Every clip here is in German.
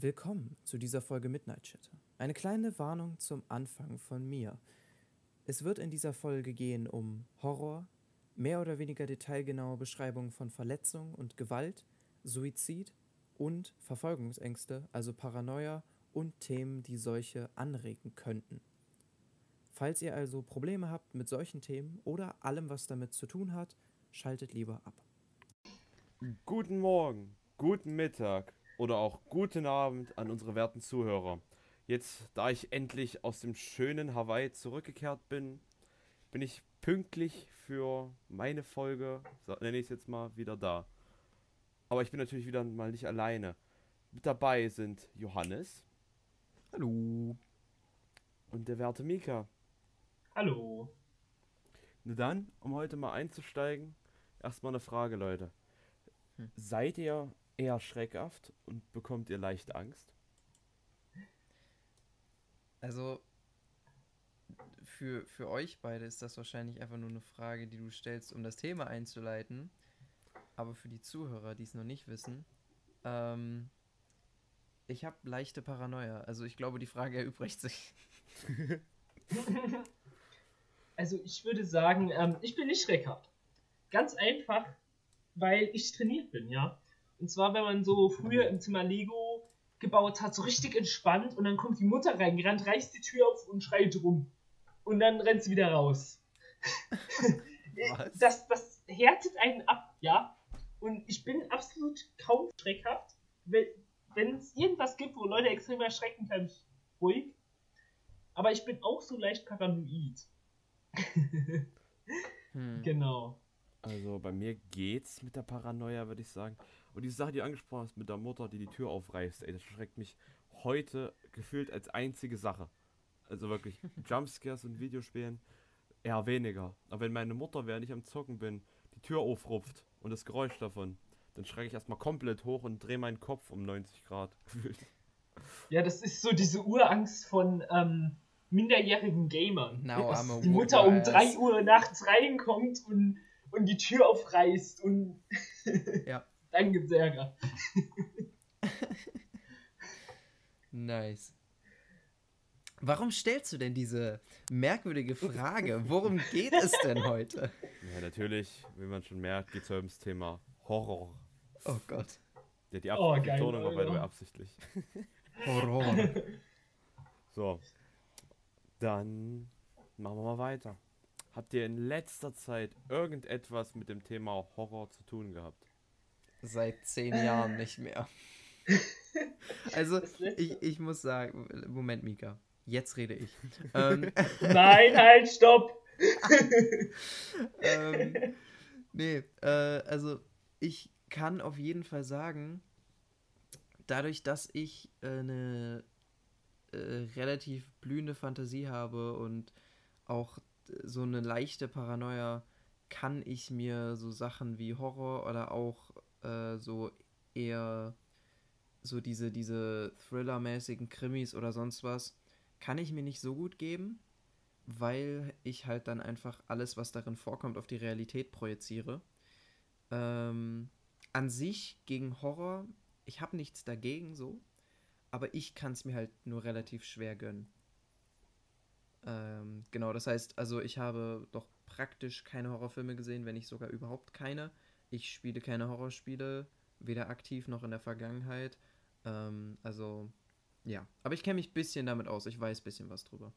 Willkommen zu dieser Folge Midnight Chatter. Eine kleine Warnung zum Anfang von mir. Es wird in dieser Folge gehen um Horror, mehr oder weniger detailgenaue Beschreibungen von Verletzung und Gewalt, Suizid und Verfolgungsängste, also Paranoia und Themen, die solche anregen könnten. Falls ihr also Probleme habt mit solchen Themen oder allem, was damit zu tun hat, schaltet lieber ab. Guten Morgen, guten Mittag oder auch guten Abend an unsere werten Zuhörer. Jetzt, da ich endlich aus dem schönen Hawaii zurückgekehrt bin, bin ich pünktlich für meine Folge, so nenne ich es jetzt mal, wieder da. Aber ich bin natürlich wieder mal nicht alleine. Mit dabei sind Johannes. Hallo. Und der werte Mika. Hallo. Na dann, um heute mal einzusteigen, erstmal eine Frage, Leute. Hm. Seid ihr eher schreckhaft und bekommt ihr leicht Angst? Also, für, für euch beide ist das wahrscheinlich einfach nur eine Frage, die du stellst, um das Thema einzuleiten. Aber für die Zuhörer, die es noch nicht wissen, ähm, ich habe leichte Paranoia. Also ich glaube, die Frage erübrigt sich. also ich würde sagen, ähm, ich bin nicht schreckhaft. Ganz einfach, weil ich trainiert bin, ja. Und zwar, wenn man so früher im Zimmer Lego gebaut hat, so richtig entspannt und dann kommt die Mutter reingerannt, reißt die Tür auf und schreit rum. Und dann rennt sie wieder raus. das, das härtet einen ab, ja. Und ich bin absolut kaum schreckhaft. Wenn es irgendwas gibt, wo Leute extrem erschrecken, kann ich ruhig. Aber ich bin auch so leicht paranoid. hm. Genau. Also bei mir geht's mit der Paranoia, würde ich sagen. Und die Sache, die du angesprochen hast mit der Mutter, die die Tür aufreißt, ey, das schreckt mich heute gefühlt als einzige Sache. Also wirklich, Jumpscares in Videospielen eher weniger. Aber wenn meine Mutter, während ich am Zocken bin, die Tür aufrupft und das Geräusch davon, dann schrecke ich erstmal komplett hoch und drehe meinen Kopf um 90 Grad gefühlt. Ja, das ist so diese Urangst von ähm, minderjährigen Gamern. Now dass die Mutter um 3 Uhr nachts reinkommt und, und die Tür aufreißt und ja. Dann gibt's Ärger. nice. Warum stellst du denn diese merkwürdige Frage? Worum geht es denn heute? Ja, natürlich, wie man schon merkt, geht es heute ums Thema Horror. Oh Gott. Ja, die Ab oh, Betonung war bei absichtlich. Horror. so. Dann machen wir mal weiter. Habt ihr in letzter Zeit irgendetwas mit dem Thema Horror zu tun gehabt? Seit zehn Jahren nicht mehr. Also, ich, ich muss sagen, Moment, Mika. Jetzt rede ich. ähm, Nein, halt, stopp! ähm, nee, äh, also ich kann auf jeden Fall sagen, dadurch, dass ich äh, eine äh, relativ blühende Fantasie habe und auch so eine leichte Paranoia, kann ich mir so Sachen wie Horror oder auch äh, so eher so diese, diese Thriller-mäßigen Krimis oder sonst was, kann ich mir nicht so gut geben, weil ich halt dann einfach alles, was darin vorkommt, auf die Realität projiziere. Ähm, an sich gegen Horror, ich habe nichts dagegen so, aber ich kann es mir halt nur relativ schwer gönnen. Ähm, genau, das heißt, also ich habe doch praktisch keine Horrorfilme gesehen, wenn nicht sogar überhaupt keine. Ich spiele keine Horrorspiele, weder aktiv noch in der Vergangenheit. Ähm, also ja, aber ich kenne mich ein bisschen damit aus. Ich weiß ein bisschen was drüber.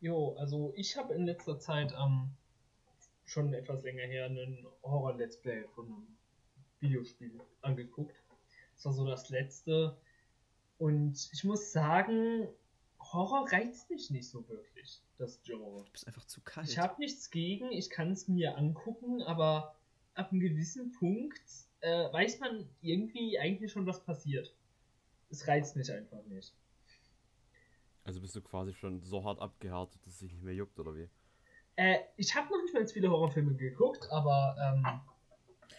Jo, also ich habe in letzter Zeit ähm, schon etwas länger her einen Horror-Let's Play von einem Videospiel angeguckt. Das war so das letzte. Und ich muss sagen, Horror reizt mich nicht so wirklich, das Genre. Du bist einfach zu kalt. Ich habe nichts gegen, ich kann es mir angucken, aber ab einem gewissen Punkt äh, weiß man irgendwie eigentlich schon, was passiert es reizt mich einfach nicht. Also bist du quasi schon so hart abgehärtet, dass es sich nicht mehr juckt, oder wie? Äh, ich habe noch nicht mal viele Horrorfilme geguckt, aber ähm,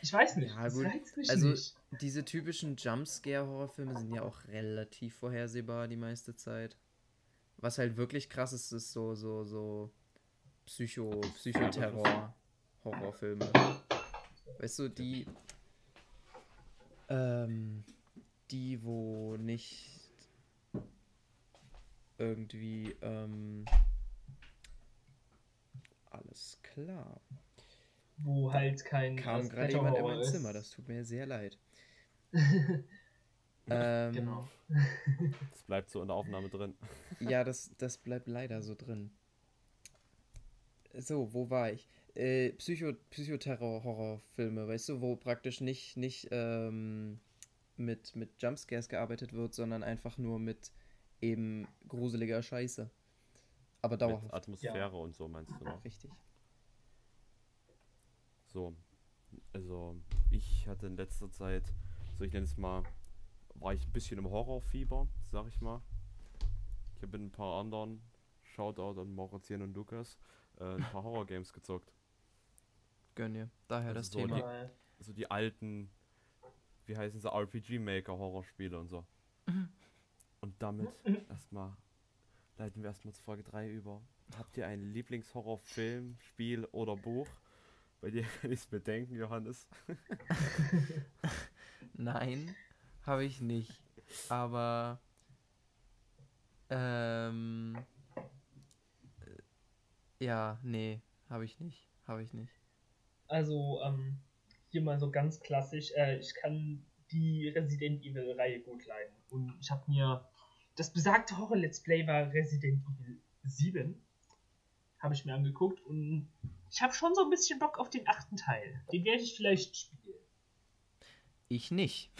ich weiß nicht. Ja, gut. reizt mich also, nicht. Diese typischen Jumpscare-Horrorfilme sind ja auch relativ vorhersehbar die meiste Zeit. Was halt wirklich krass ist, ist so, so, so Psycho, Psychoterror-Horrorfilme. Weißt du, die. Ähm, die, wo nicht irgendwie, ähm, alles klar. Wo halt kein Kam gerade jemand in mein. Zimmer, das tut mir sehr leid. ähm, Genau. Das bleibt so in der Aufnahme drin. Ja, das, das bleibt leider so drin. So, wo war ich? Äh, Psycho Psychoterror-Horrorfilme, weißt du, wo praktisch nicht, nicht ähm, mit, mit Jumpscares gearbeitet wird, sondern einfach nur mit eben gruseliger Scheiße. Aber Mit dauerhaft. Atmosphäre und so meinst du, ne? Richtig. So. Also, ich hatte in letzter Zeit, so ich nenne es mal, war ich ein bisschen im Horrorfieber, sag ich mal. Ich habe mit ein paar anderen, Shoutout an Maurizien und Lukas, äh, ein paar Horror-Games gezockt. Gönn dir. Daher Also das so Thema. die- Mal. So die alten, wie heißen sie, RPG-Maker-Horrorspiele und so. Und damit erstmal leiten wir erstmal zu Frage 3 über. Habt ihr einen Lieblingshorrorfilm, Spiel oder Buch? Bei dir kann ich es bedenken, Johannes. Nein, habe ich nicht. Aber ähm äh, ja, nee, habe ich nicht. Habe ich nicht. Also, ähm, hier mal so ganz klassisch. Äh, ich kann die Resident Evil-Reihe gut leiden. Und ich habe mir. Das besagte Horror-Let's Play war Resident Evil 7. Habe ich mir angeguckt und ich habe schon so ein bisschen Bock auf den achten Teil. Den werde ich vielleicht spielen. Ich nicht.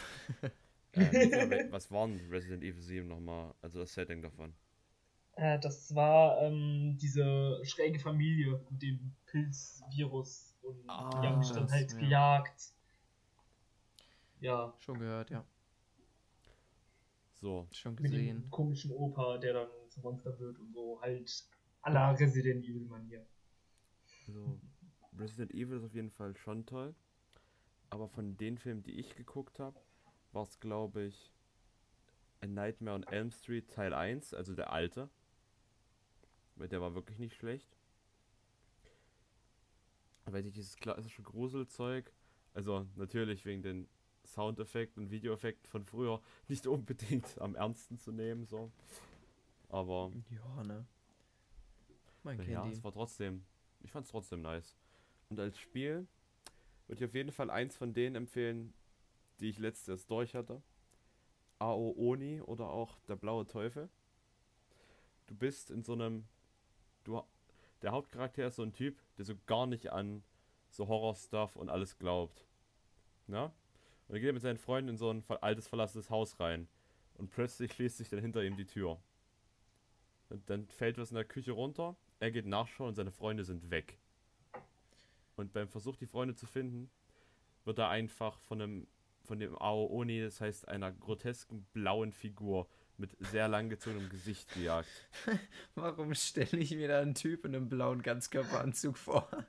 Ähm, was war denn Resident Evil 7 nochmal? Also das Setting davon. Äh, das war ähm, diese schräge Familie mit dem Pilzvirus und Ah, die haben mich dann halt ja. gejagt. Ja, Schon gehört, ja. So, Schon mit gesehen. dem komischen Opa, der dann zum Monster wird und so, halt à la Resident Evil Manier. also Resident Evil ist auf jeden Fall schon toll. Aber von den Filmen, die ich geguckt habe, war es, glaube ich, A Nightmare on Elm Street Teil 1, also der alte. Weil der war wirklich nicht schlecht. Weil ich dieses klassische Gruselzeug, also natürlich wegen den Soundeffekten und Videoeffekten von früher, nicht unbedingt am ernsten zu nehmen, so. Aber Ja, ne. Man ja, es war trotzdem, ich fand es trotzdem nice. Und als Spiel würde ich auf jeden Fall eins von denen empfehlen, die ich letztes durch hatte. AO Oni oder auch der blaue Teufel. Du bist in so einem, du, der Hauptcharakter ist so ein Typ, der so gar nicht an so Horror-Stuff und alles glaubt. Na? Und dann geht er mit seinen Freunden in so ein altes, verlassenes Haus rein. Und plötzlich schließt sich dann hinter ihm die Tür. Und dann fällt was in der Küche runter, er geht nachschauen und seine Freunde sind weg. Und beim Versuch, die Freunde zu finden, wird er einfach von einem von dem Aooni, das heißt einer grotesken blauen Figur mit sehr langgezogenem Gesicht gejagt. Warum stelle ich mir da einen Typ in einem blauen Ganzkörperanzug vor?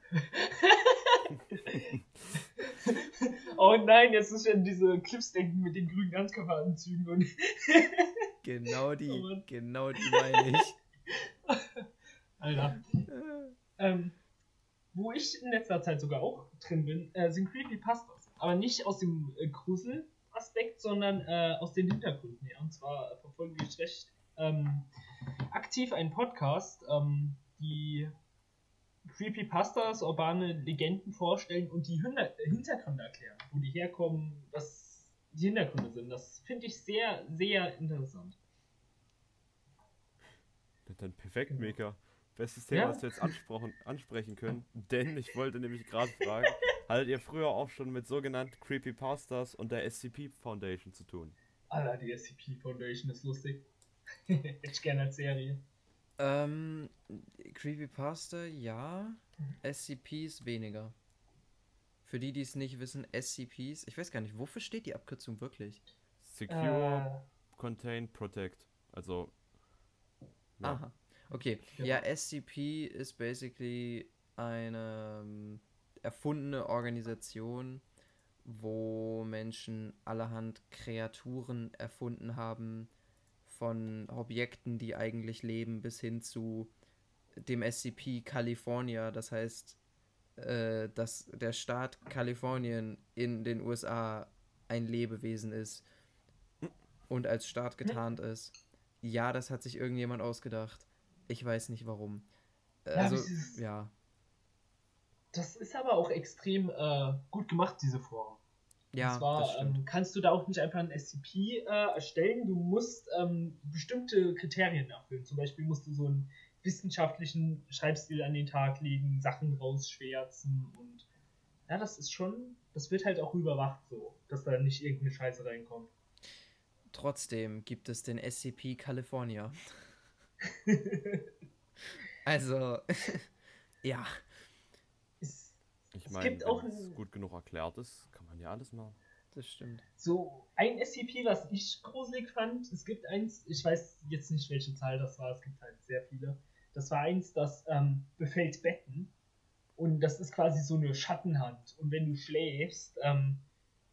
Oh nein, jetzt ist schon diese Clips denken mit den grünen Ganzkörperanzügen und Genau die, Oh genau die meine ich. Alter. Ähm, wo ich in letzter Zeit sogar auch drin bin, äh, sind Creepypastas. Aber nicht aus dem äh, Grusel-Aspekt, sondern äh, aus den Hintergründen her. Und zwar verfolge ich recht ähm, aktiv einen Podcast, ähm, die Creepypastas, urbane Legenden vorstellen und die Hinter Hintergründe erklären, wo die herkommen, was die Hintergründe sind. Das finde ich sehr, sehr interessant. Dann perfekt, Genau. Mika. Bestes Thema, Ja. was wir jetzt ansprechen können. Denn ich wollte nämlich gerade fragen, hattet ihr früher auch schon mit sogenannten Creepypastas und der SCP Foundation zu tun? Alter, die SCP Foundation ist lustig. Hätte ich gerne als Serie. Ähm, Creepypasta, ja. SCPs weniger. Für die, die es nicht wissen, SCPs, ich weiß gar nicht, wofür steht die Abkürzung wirklich? Secure, Contain, Protect. Also. ja. Aha. Okay. Ja, SCP ist basically eine ähm, erfundene Organisation, wo Menschen allerhand Kreaturen erfunden haben, von Objekten, die eigentlich leben, bis hin zu dem SCP California, das heißt, äh, dass der Staat Kalifornien in den USA ein Lebewesen ist. und als Start getarnt ist. Ja, das hat sich irgendjemand ausgedacht. Ich weiß nicht warum. Also, ja. Das ist aber auch extrem äh, gut gemacht, diese Form. Ja, Und zwar das stimmt. ähm, kannst du da auch nicht einfach ein SCP äh, erstellen, du musst ähm, bestimmte Kriterien erfüllen. Zum Beispiel musst du so einen wissenschaftlichen Schreibstil an den Tag legen, Sachen rausschwärzen und ja, das ist schon, das wird halt auch überwacht so, dass da nicht irgendeine Scheiße reinkommt. Trotzdem gibt es den SCP California. Also, ja. Es, Ich Es meine, gibt auch wenn es ein- gut genug erklärt ist, kann man ja alles machen. Das stimmt. so ein SCP, was ich gruselig fand, es gibt eins, ich weiß jetzt nicht, welche Zahl das war, es gibt halt sehr viele. Das war eins, das ähm, befällt Betten. Und das ist quasi so eine Schattenhand. Und wenn du schläfst, ähm,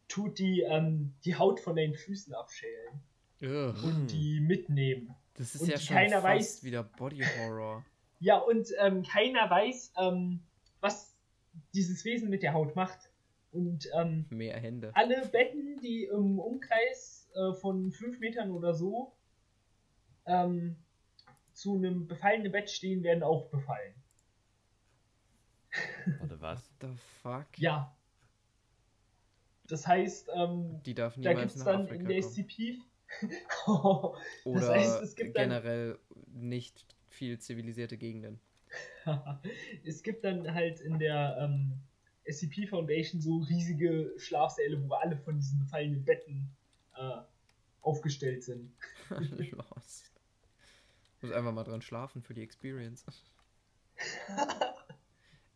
tut die ähm, die Haut von deinen Füßen abschälen Ugh. und Hm. die mitnehmen. Das ist Und ja schon keiner fast weiß- wieder Body Horror. Ja, und ähm, keiner weiß, ähm, was dieses Wesen mit der Haut macht. Und ähm, Mehr Hände. alle Betten, die im Umkreis äh, von 5 Metern oder so ähm, zu einem befallenen Bett stehen, werden auch befallen. Warte, was? The fuck? Ja. Das heißt, ähm, Die darf da gibt es dann Afrika in der. SCP. Oder heißt, es gibt dann- generell nicht viel zivilisierte Gegenden. es gibt dann halt in der ähm, SCP Foundation so riesige Schlafsäle, wo alle von diesen befallenen Betten äh, aufgestellt sind. Lost. Muss einfach mal dran schlafen für die Experience.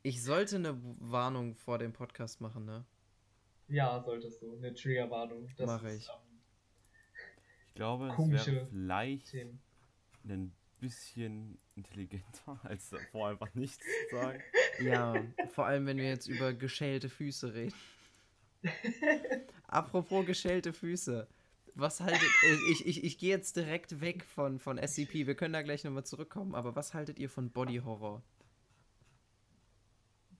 Ich sollte eine Warnung vor dem Podcast machen, ne? Ja, solltest du. Eine Triggerwarnung. Das Mach ist, ich. ähm, Ich glaube, es wäre vielleicht Themen. ein bisschen intelligenter, als davor einfach nichts zu sagen. Ja, vor allem wenn wir jetzt über geschälte Füße reden. Apropos geschälte Füße. Was haltet äh, ich ich, ich gehe jetzt direkt weg von, von SCP, wir können da gleich nochmal zurückkommen, aber was haltet ihr von Body Horror?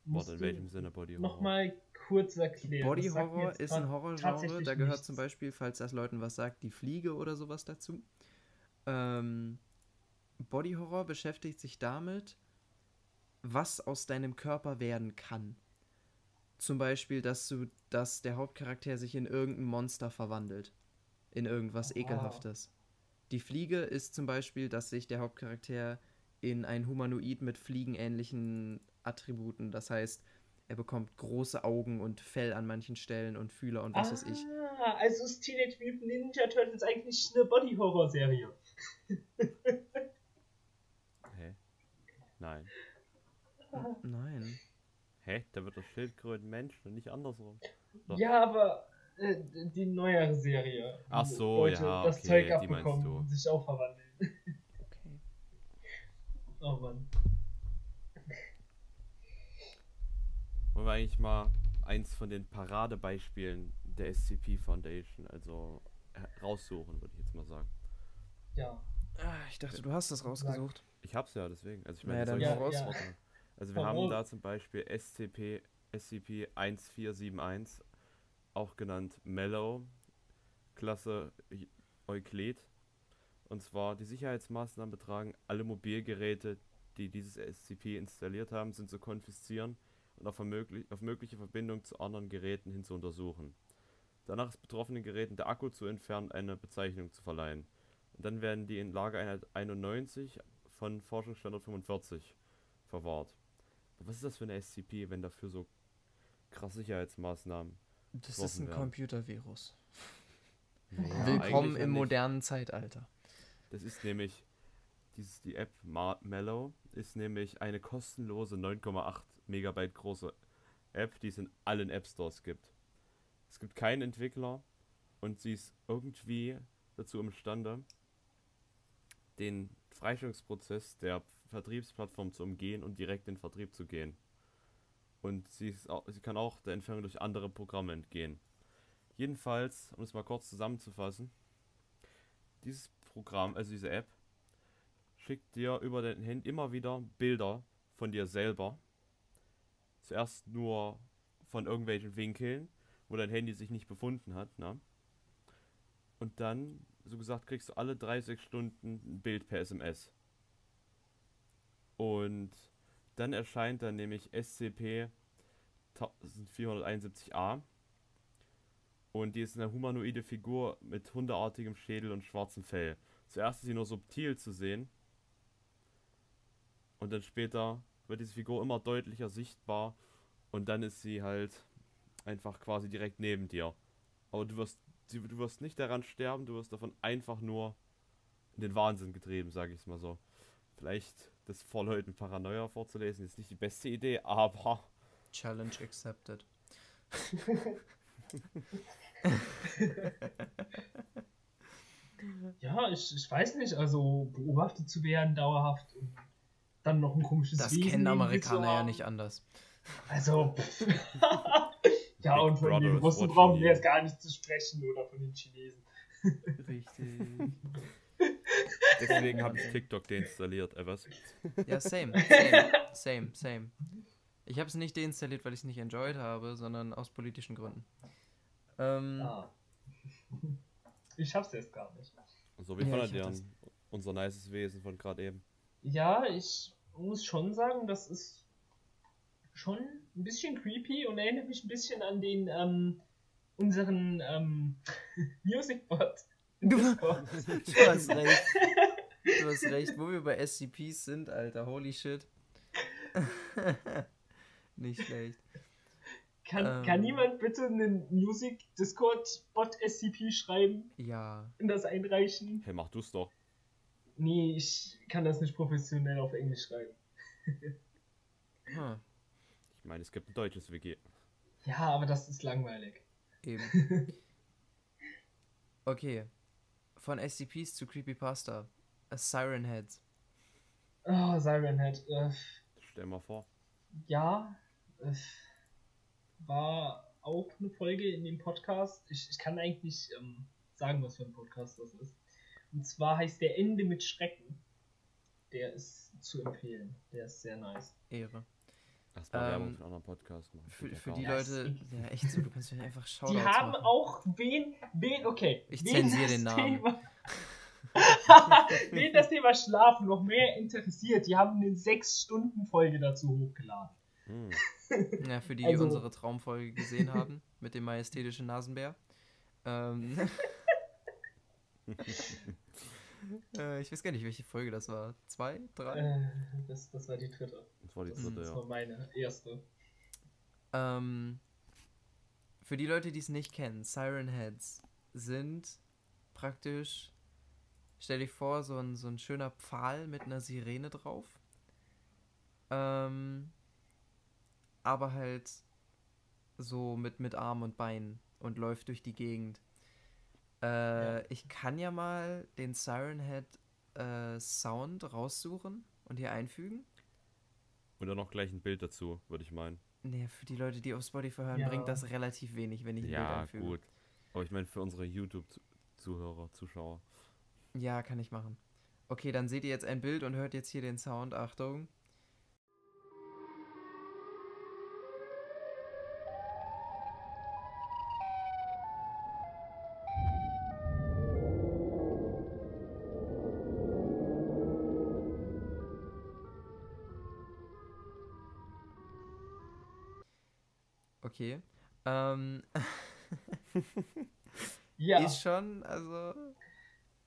Warte, in welchem Sinne Body Horror? Nochmal kurz erklären. Body Horror ist ein Horrorgenre, da gehört nichts. zum Beispiel, falls das Leuten was sagt, die Fliege oder sowas dazu. Ähm, Body Horror beschäftigt sich damit, was aus deinem Körper werden kann. Zum Beispiel, dass du, dass der Hauptcharakter sich in irgendein Monster verwandelt. In irgendwas Ah. Ekelhaftes. Die Fliege ist zum Beispiel, dass sich der Hauptcharakter in ein Humanoid mit fliegenähnlichen Attributen, das heißt, er bekommt große Augen und Fell an manchen Stellen und Fühler und was weiß ich. Ah, also ist Teenage Mutant Ninja Turtles eigentlich eine Body Horror Serie. Hä? Nein. Nein. Hä? Da wird das Schildkröten Mensch und nicht andersrum. So. Ja, aber äh, die neuere Serie. Ach so, ja, das okay, Zeug die meinst abbekommen du. und sich auch verwandeln. Okay. Oh Mann. Wollen wir eigentlich mal eins von den Paradebeispielen der SCP Foundation, also äh, raussuchen, würde ich jetzt mal sagen. Ja. Ah, ich dachte, du hast das rausgesucht. Ich hab's ja, deswegen. Also ich Naja, meine, hau raus. Warte. Also wir Hau haben da zum Beispiel SCP, SCP 1471, auch genannt Mellow, Klasse Euklid. Und zwar die Sicherheitsmaßnahmen betragen, alle Mobilgeräte, die dieses SCP installiert haben, sind zu konfiszieren und auf, möglich auf mögliche Verbindung zu anderen Geräten hin zu untersuchen. Danach ist betroffenen Geräten der Akku zu entfernen, eine Bezeichnung zu verleihen. Und dann werden die in Lagereinheit 91 von Forschungsstandort 45 verwahrt. Aber was ist das für eine SCP, wenn dafür so krass Sicherheitsmaßnahmen? Das ist ein. Computervirus. Ja, Willkommen im modernen Zeitalter. Das ist nämlich, dieses, die App Mellow ist nämlich eine kostenlose 9,8 Megabyte große App, die es in allen App Stores gibt. Es gibt keinen Entwickler und sie ist irgendwie dazu imstande, den Freistellungsprozess der Vertriebsplattform zu umgehen und direkt in den Vertrieb zu gehen. Und sie, auch, sie kann auch der Entfernung durch andere Programme entgehen. Jedenfalls, um es mal kurz zusammenzufassen, dieses Programm, also diese App, schickt dir über dein Handy immer wieder Bilder von dir selber. Zuerst nur von irgendwelchen Winkeln, wo dein Handy sich nicht befunden hat, ne? Und dann, so gesagt, kriegst du alle 30 Stunden ein Bild per SMS. Und dann erscheint dann nämlich SCP 1471a. Und die ist eine humanoide Figur mit hundeartigem Schädel und schwarzem Fell. Zuerst ist sie nur subtil zu sehen. Und dann später wird diese Figur immer deutlicher sichtbar. Und dann ist sie halt einfach quasi direkt neben dir. Aber du wirst, du wirst nicht daran sterben, du wirst davon einfach nur in den Wahnsinn getrieben, sage ich es mal so. Vielleicht das vor Leuten Paranoia vorzulesen, ist nicht die beste Idee, aber. Challenge accepted. ja, ich, ich weiß nicht, also beobachtet zu werden dauerhaft und dann noch ein komisches Das Wesen kennen Amerikaner ja nicht anders. Also, ja, und von den Russen brauchen wir jetzt gar nicht zu sprechen oder von den Chinesen. Richtig. Deswegen habe ich TikTok deinstalliert, äh was? Ja, same, same, same, same. Ich habe es nicht deinstalliert, weil ich es nicht enjoyed habe, sondern aus politischen Gründen. Ähm, ah. Ich hab's jetzt gar nicht. So, wie ja, fandet ihr unser nices Wesen von gerade eben? Ja, ich muss schon sagen, das ist schon ein bisschen creepy und erinnert mich ein bisschen an den ähm, unseren ähm, Musicbot. Du, du hast recht. Du hast recht, wo wir bei SCPs sind, Alter, holy shit. Nicht schlecht. Kann, ähm, kann niemand bitte einen Music Discord Bot SCP schreiben? Ja. Und das einreichen? Hey, mach du's doch. Nee, ich kann das nicht professionell auf Englisch schreiben. hm. Ich meine, es gibt ein deutsches WG. Ja, aber das ist langweilig. Eben. okay. Von SCPs zu Creepypasta. A Siren Head. Oh, Siren Head. Äh, Stell mal vor. Ja, äh, war auch eine Folge in dem Podcast. Ich, ich kann eigentlich nicht ähm, sagen, was für ein Podcast das ist. Und zwar heißt der Ende mit Schrecken. Der ist zu empfehlen. Der ist sehr nice. Ehre. Das war ähm, Werbung für einen anderen Podcast. Mann. Für, für die Leute, ja echt so, du kannst mir einfach schauen. Die haben machen. auch wen, wen, okay. Ich zensiere den Namen. Thema, wen das Thema Schlafen noch mehr interessiert, die haben eine 6-Stunden-Folge dazu hochgeladen. Hm. Ja, für die, die also, unsere Traumfolge gesehen haben, mit dem majestätischen Nasenbär. Ähm, äh, ich weiß gar nicht, welche Folge das war. Zwei? Drei? Äh, das, das war die dritte. Das war die dritte, das, ja. Das war meine erste. Ähm, für die Leute, die es nicht kennen, Siren Heads sind praktisch, stell dich vor, so ein, so ein schöner Pfahl mit einer Sirene drauf. Ähm, aber halt so mit, mit Arm und Bein und läuft durch die Gegend. Äh, ja. Ich kann ja mal den Siren Head äh, Sound raussuchen und hier einfügen. Und dann noch gleich ein Bild dazu, würde ich meinen. Nee, für die Leute, die auf Spotify hören, ja. bringt das relativ wenig, wenn ich ein ja, Bild einfüge. Ja, gut. Aber ich meine für unsere YouTube-Zuhörer, Zuschauer. Ja, kann ich machen. Okay, dann seht ihr jetzt ein Bild und hört jetzt hier den Sound. Achtung. Okay. Ähm, ja. Ist schon, also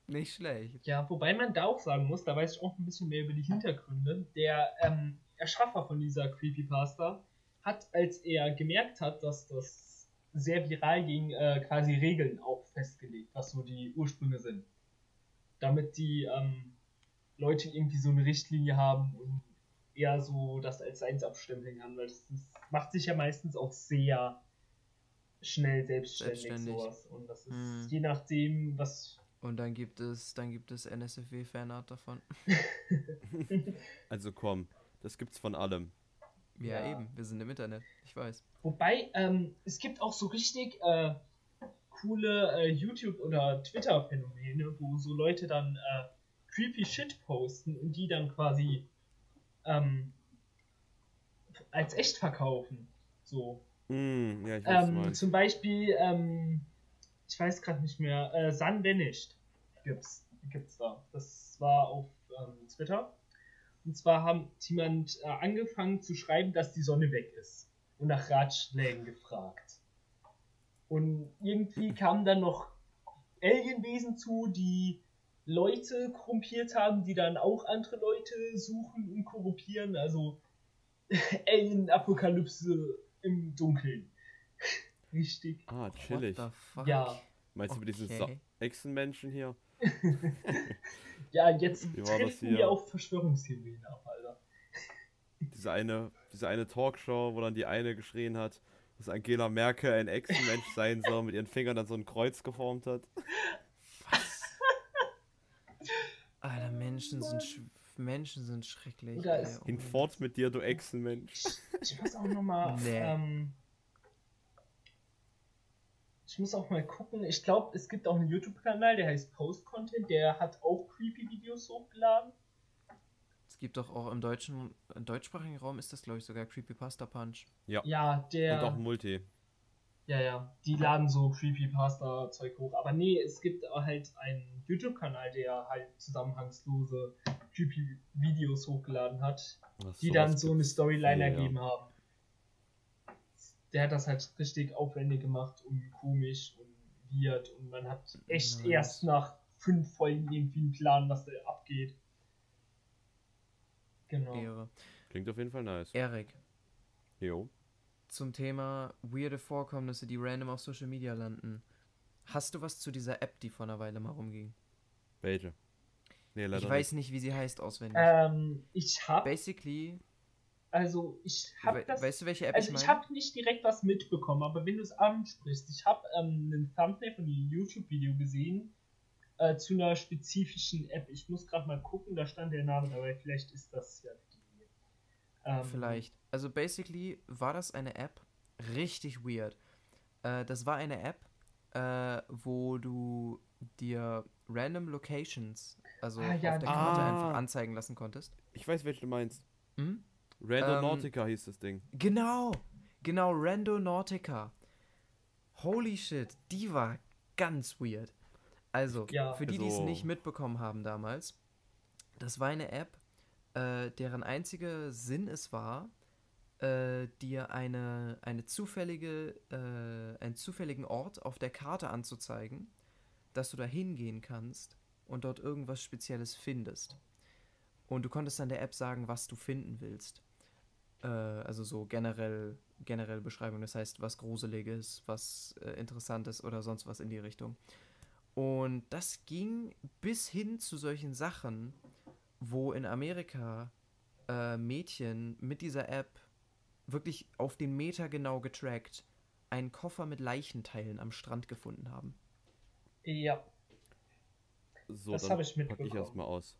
nicht schlecht. Ja, wobei man da auch sagen muss, da weiß ich auch ein bisschen mehr über die Hintergründe. Der ähm, Erschaffer von dieser Creepypasta hat, als er gemerkt hat, dass das sehr viral ging, äh, quasi Regeln auch festgelegt, was so die Ursprünge sind. Damit die ähm, Leute irgendwie so eine Richtlinie haben und eher so das als seins abstempeln kann, weil das, das, macht sich ja meistens auch sehr schnell selbstständig, selbstständig. sowas. Und das ist hm. je nachdem, was. Und dann gibt es, dann gibt es NSFW-Fanart davon. also komm, das gibt's von allem. Ja, ja, eben, wir sind im Internet, ich weiß. Wobei, ähm, es gibt auch so richtig äh, coole äh, YouTube- oder Twitter-Phänomene, wo so Leute dann äh, creepy Shit posten und die dann quasi ähm, als echt verkaufen. So. Mm, ja, ich weiß, ähm, zum Beispiel, ähm, ich weiß gerade nicht mehr, äh, Sun Vanished gibt's, gibt's da. Das war auf ähm, Twitter. Und zwar hat jemand äh, angefangen zu schreiben, dass die Sonne weg ist. Und nach Ratschlägen gefragt. Und irgendwie kamen dann noch Alienwesen zu, die Leute korrumpiert haben, die dann auch andere Leute suchen und korrumpieren. Also Alien-Apokalypse im Dunkeln. Richtig. Ah, chillig. What the fuck? Ja. Meinst du mit diesen Okay. Echsenmenschen hier? Ja, jetzt treten wir auf Verschwörungstheorien ab, Alter. Diese eine, diese eine Talkshow, wo dann die eine geschrien hat, dass Angela Merkel ein Echsenmensch sein soll, mit ihren Fingern dann so ein Kreuz geformt hat. Alter, Menschen sind, sch Menschen sind schrecklich. Oder ey. es- Oh Hinfort mit dir, du Echsenmensch. Ich muss auch nochmal. Nee. Ähm, ich muss auch mal gucken. Ich glaube, es gibt auch einen YouTube-Kanal, der heißt Post Content. Der hat auch creepy Videos hochgeladen. Es gibt doch auch im deutschen, im deutschsprachigen Raum ist das, glaube ich, sogar Creepypasta Punch. Ja, der. Und auch ein Multi. Ja, ja. Die laden so Creepypasta-Zeug hoch. Aber nee, es gibt halt einen YouTube-Kanal, der halt zusammenhangslose Creepy-Videos hochgeladen hat, Was die dann so eine Storyline ja. ergeben haben. Der hat das halt richtig aufwendig gemacht und komisch und weird und man hat echt Nice. erst nach fünf Folgen irgendwie einen Plan, was da abgeht. Genau. Ehre. Klingt auf jeden Fall nice. Erik, Jo. Zum Thema weirde Vorkommnisse, die random auf Social Media landen. Hast du was zu dieser App, die vor einer Weile mal rumging? Welche? Nee, leider Ich weiß nicht, wie sie heißt auswendig. Ähm, ich hab, Basically, also ich hab we das. weißt du, welche App Also ich ich meine? habe nicht direkt was mitbekommen, aber wenn du es ansprichst, ich habe ähm, einen Thumbnail von einem YouTube-Video gesehen äh, zu einer spezifischen App. Ich muss gerade mal gucken, da stand der Name dabei. Vielleicht ist das ja die. Ähm, Vielleicht. Also basically war das eine App, richtig weird. Äh, das war eine App, äh, wo du dir random Locations, also Ah, ja, auf der Karte Ah. einfach anzeigen lassen konntest. Ich weiß, welche du meinst. Hm? Randonautica hieß das Ding. Genau, genau, Rando Nautica. Holy shit, die war ganz weird. Also, Ja. für die, die es Also- nicht mitbekommen haben damals, das war eine App, äh, deren einziger Sinn es war, äh, dir eine, eine zufällige, äh, einen zufälligen Ort auf der Karte anzuzeigen, dass du da hingehen kannst und dort irgendwas Spezielles findest. Und du konntest dann der App sagen, was du finden willst. Äh, also so generell, generell Beschreibung, das heißt, was Gruseliges, was äh, Interessantes oder sonst was in die Richtung. Und das ging bis hin zu solchen Sachen, wo in Amerika äh, Mädchen mit dieser App wirklich auf den Meter genau getrackt einen Koffer mit Leichenteilen am Strand gefunden haben. Ja, So, Das dann hab ich pack ich mitbekommen. erstmal aus.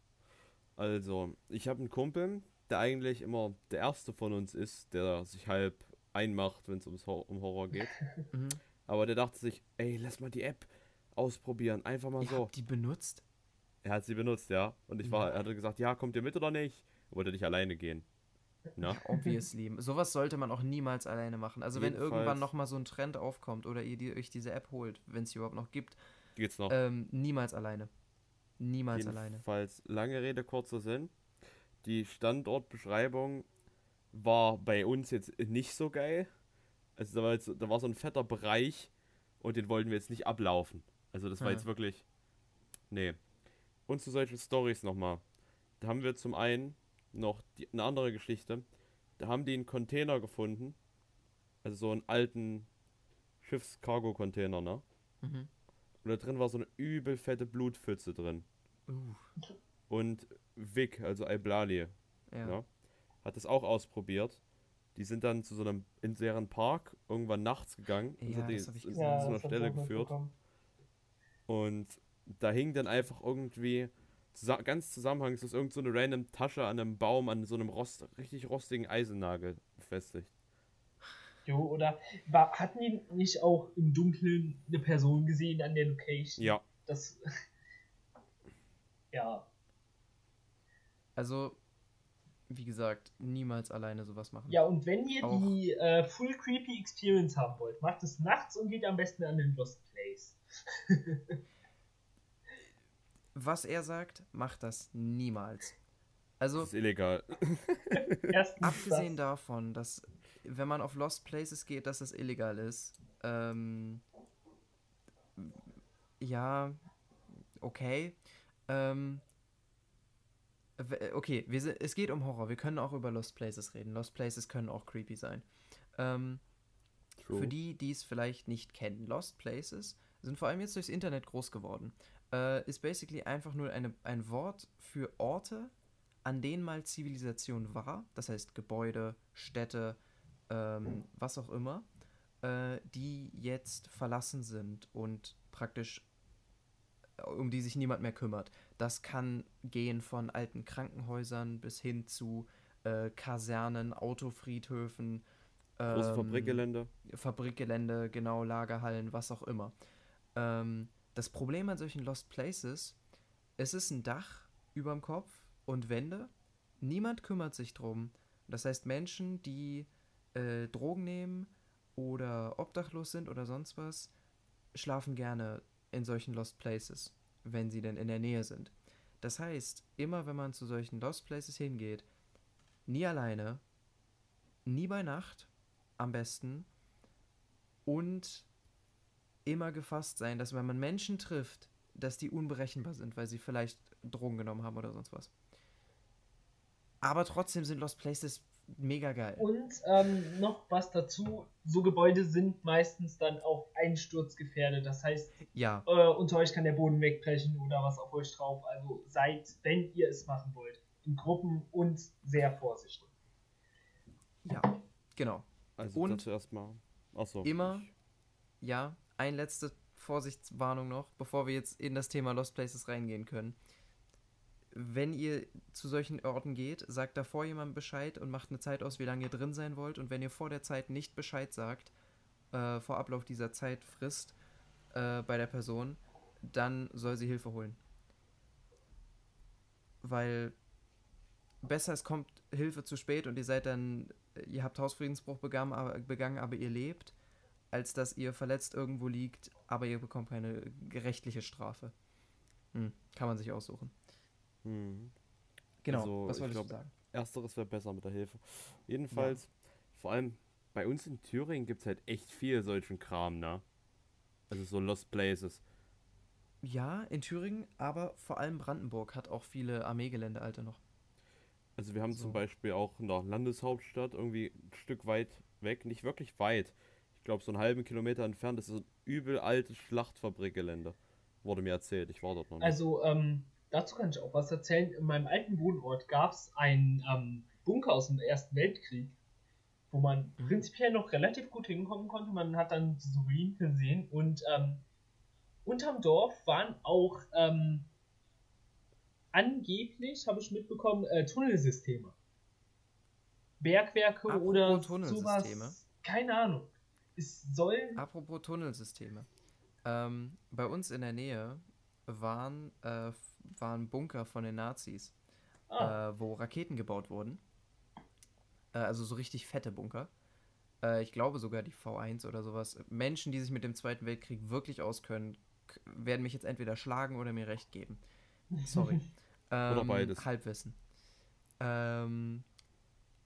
Also, ich habe einen Kumpel, der eigentlich immer der erste von uns ist, der sich halb einmacht, wenn es ums Hor um Horror geht. Mhm. Aber der dachte sich, ey, lass mal die App ausprobieren, einfach mal Ihr so. habt die benutzt? Er hat sie benutzt, ja. Und ich war, er hatte gesagt, ja, kommt ihr mit oder nicht? Er wollte nicht alleine gehen. Na? Obviously. Sowas sollte man auch niemals alleine machen. Also wenn irgendwann Jedenfalls- nochmal so ein Trend aufkommt oder ihr die, euch diese App holt, wenn es sie überhaupt noch gibt, Geht's noch? ähm, niemals alleine. Niemals alleine. Jedenfalls, lange Rede, kurzer Sinn. Die Standortbeschreibung war bei uns jetzt nicht so geil. Also da war, jetzt, da war so ein fetter Bereich und den wollten wir jetzt nicht ablaufen. Also das war Ja. jetzt wirklich. Nee. Und zu solchen Stories nochmal. Da haben wir zum einen noch die, eine andere Geschichte. Da haben die einen Container gefunden. Also so einen alten Schiffscargo-Container, ne? Mhm. Und da drin war so eine übel fette Blutpfütze drin. Uh, Und Vic, also Iblali, ja. ja. hat das auch ausprobiert. Die sind dann zu so einem in deren Park irgendwann nachts gegangen und Ja, sind die das ich zu gesehen. ja so einer das Stelle geführt. Und da hing dann einfach irgendwie zusa ganz zusammenhangslos irgend so eine random Tasche an einem Baum, an so einem rost richtig rostigen Eisennagel befestigt. Jo, oder war, hatten die nicht auch im Dunkeln eine Person gesehen an der Location? Ja, Das. ja. Also, wie gesagt, niemals alleine sowas machen. Ja, und wenn ihr Auch. die äh, Full Creepy Experience haben wollt, macht es nachts und geht am besten an den Lost Place. Was er sagt, macht das niemals. Also, Das ist illegal. Abgesehen davon, dass, wenn man auf Lost Places geht, dass das illegal ist, ähm, ja, okay. Ähm, okay, wir, es geht um Horror. Wir können auch über Lost Places reden. Lost Places können auch creepy sein. Ähm, True. für die, die es vielleicht nicht kennen, Lost Places sind vor allem jetzt durchs Internet groß geworden. Äh, ist basically einfach nur eine, ein Wort für Orte, an denen mal Zivilisation war. Das heißt Gebäude, Städte, ähm, was auch immer, äh, die jetzt verlassen sind und praktisch äh, um die sich niemand mehr kümmert. Das kann gehen von alten Krankenhäusern bis hin zu äh, Kasernen, Autofriedhöfen, Große ähm, Fabrikgelände. Fabrikgelände, genau, Lagerhallen, was auch immer. Ähm, das Problem an solchen Lost Places, es ist ein Dach überm Kopf und Wände. Niemand kümmert sich drum. Das heißt, Menschen, die äh, Drogen nehmen oder obdachlos sind oder sonst was, schlafen gerne in solchen Lost Places, wenn sie denn in der Nähe sind. Das heißt, immer wenn man zu solchen Lost Places hingeht, nie alleine, nie bei Nacht, am besten, und immer gefasst sein, dass wenn man Menschen trifft, dass die unberechenbar sind, weil sie vielleicht Drogen genommen haben oder sonst was. Aber trotzdem sind Lost Places mega geil. Und ähm, noch was dazu, so Gebäude sind meistens dann auch einsturzgefährdet. Das heißt, Ja, äh, unter euch kann der Boden wegbrechen oder was auf euch drauf. Also seid, wenn ihr es machen wollt, in Gruppen und sehr vorsichtig. ja, genau. Also Und dazu erstmal. Achso. immer- Ja, ein letzte Vorsichtswarnung noch, bevor wir jetzt in das Thema Lost Places reingehen können. Wenn ihr zu solchen Orten geht, sagt davor jemand Bescheid und macht eine Zeit aus, wie lange ihr drin sein wollt. Und wenn ihr vor der Zeit nicht Bescheid sagt, äh, vor Ablauf dieser Zeitfrist äh, bei der Person, dann soll sie Hilfe holen. Weil besser es kommt Hilfe zu spät und ihr seid dann, ihr habt Hausfriedensbruch begangen, aber, begangen, aber ihr lebt, als dass ihr verletzt irgendwo liegt, aber ihr bekommt keine rechtliche Strafe. Hm, kann man sich aussuchen. Hm. Genau, Also, was ich wolltest du glaub- sagen? Ersteres wäre besser mit der Hilfe. Jedenfalls, vor allem bei uns in Thüringen gibt es halt echt viel solchen Kram, ne? Also so Lost Places. Ja, in Thüringen, aber vor allem Brandenburg hat auch viele Armeegelände, alte noch. Also wir haben So. zum Beispiel auch in der Landeshauptstadt irgendwie ein Stück weit weg, nicht wirklich weit. Ich glaube so einen halben Kilometer entfernt, das ist so ein übel altes Schlachtfabrikgelände. Wurde mir erzählt, ich war dort noch nicht. Also, ähm, dazu kann ich auch was erzählen. In meinem alten Wohnort gab es einen ähm, Bunker aus dem Ersten Weltkrieg, wo man Mhm. prinzipiell noch relativ gut hinkommen konnte. Man hat dann diese Ruinen gesehen und ähm, unterm Dorf waren auch ähm, angeblich, habe ich mitbekommen, äh, Tunnelsysteme. Bergwerke Apropos oder sowas. Keine Ahnung. Es soll. Apropos Tunnelsysteme. Ähm, bei uns in der Nähe waren, äh, waren Bunker von den Nazis, Ah, äh, wo Raketen gebaut wurden. Äh, also so richtig fette Bunker. Äh, ich glaube sogar die V1 oder sowas. Menschen, die sich mit dem Zweiten Weltkrieg wirklich auskennen, k- werden mich jetzt entweder schlagen oder mir recht geben. Sorry. ähm, beides. Halbwissen. Ähm,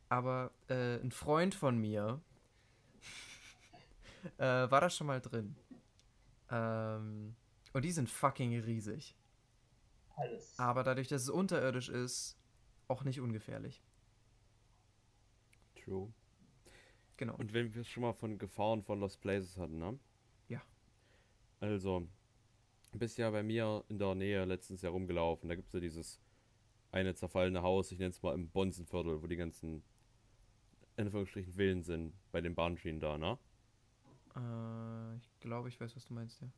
aber äh, ein Freund von mir äh, war da schon mal drin. Ähm, und die sind fucking riesig. alles. Aber dadurch, dass es unterirdisch ist, auch nicht ungefährlich. True. Genau. Und wenn wir schon mal von Gefahren von Lost Places hatten, ne? Ja. Also, du bist ja bei mir in der Nähe letztens Jahr rumgelaufen. Da gibt es ja dieses eine zerfallene Haus, ich nenne es mal im Bonsenviertel, wo die ganzen, in Anführungsstrichen, Villen sind, bei den Bahnschienen da, ne? Äh, ich glaube, ich weiß, was du meinst, ja.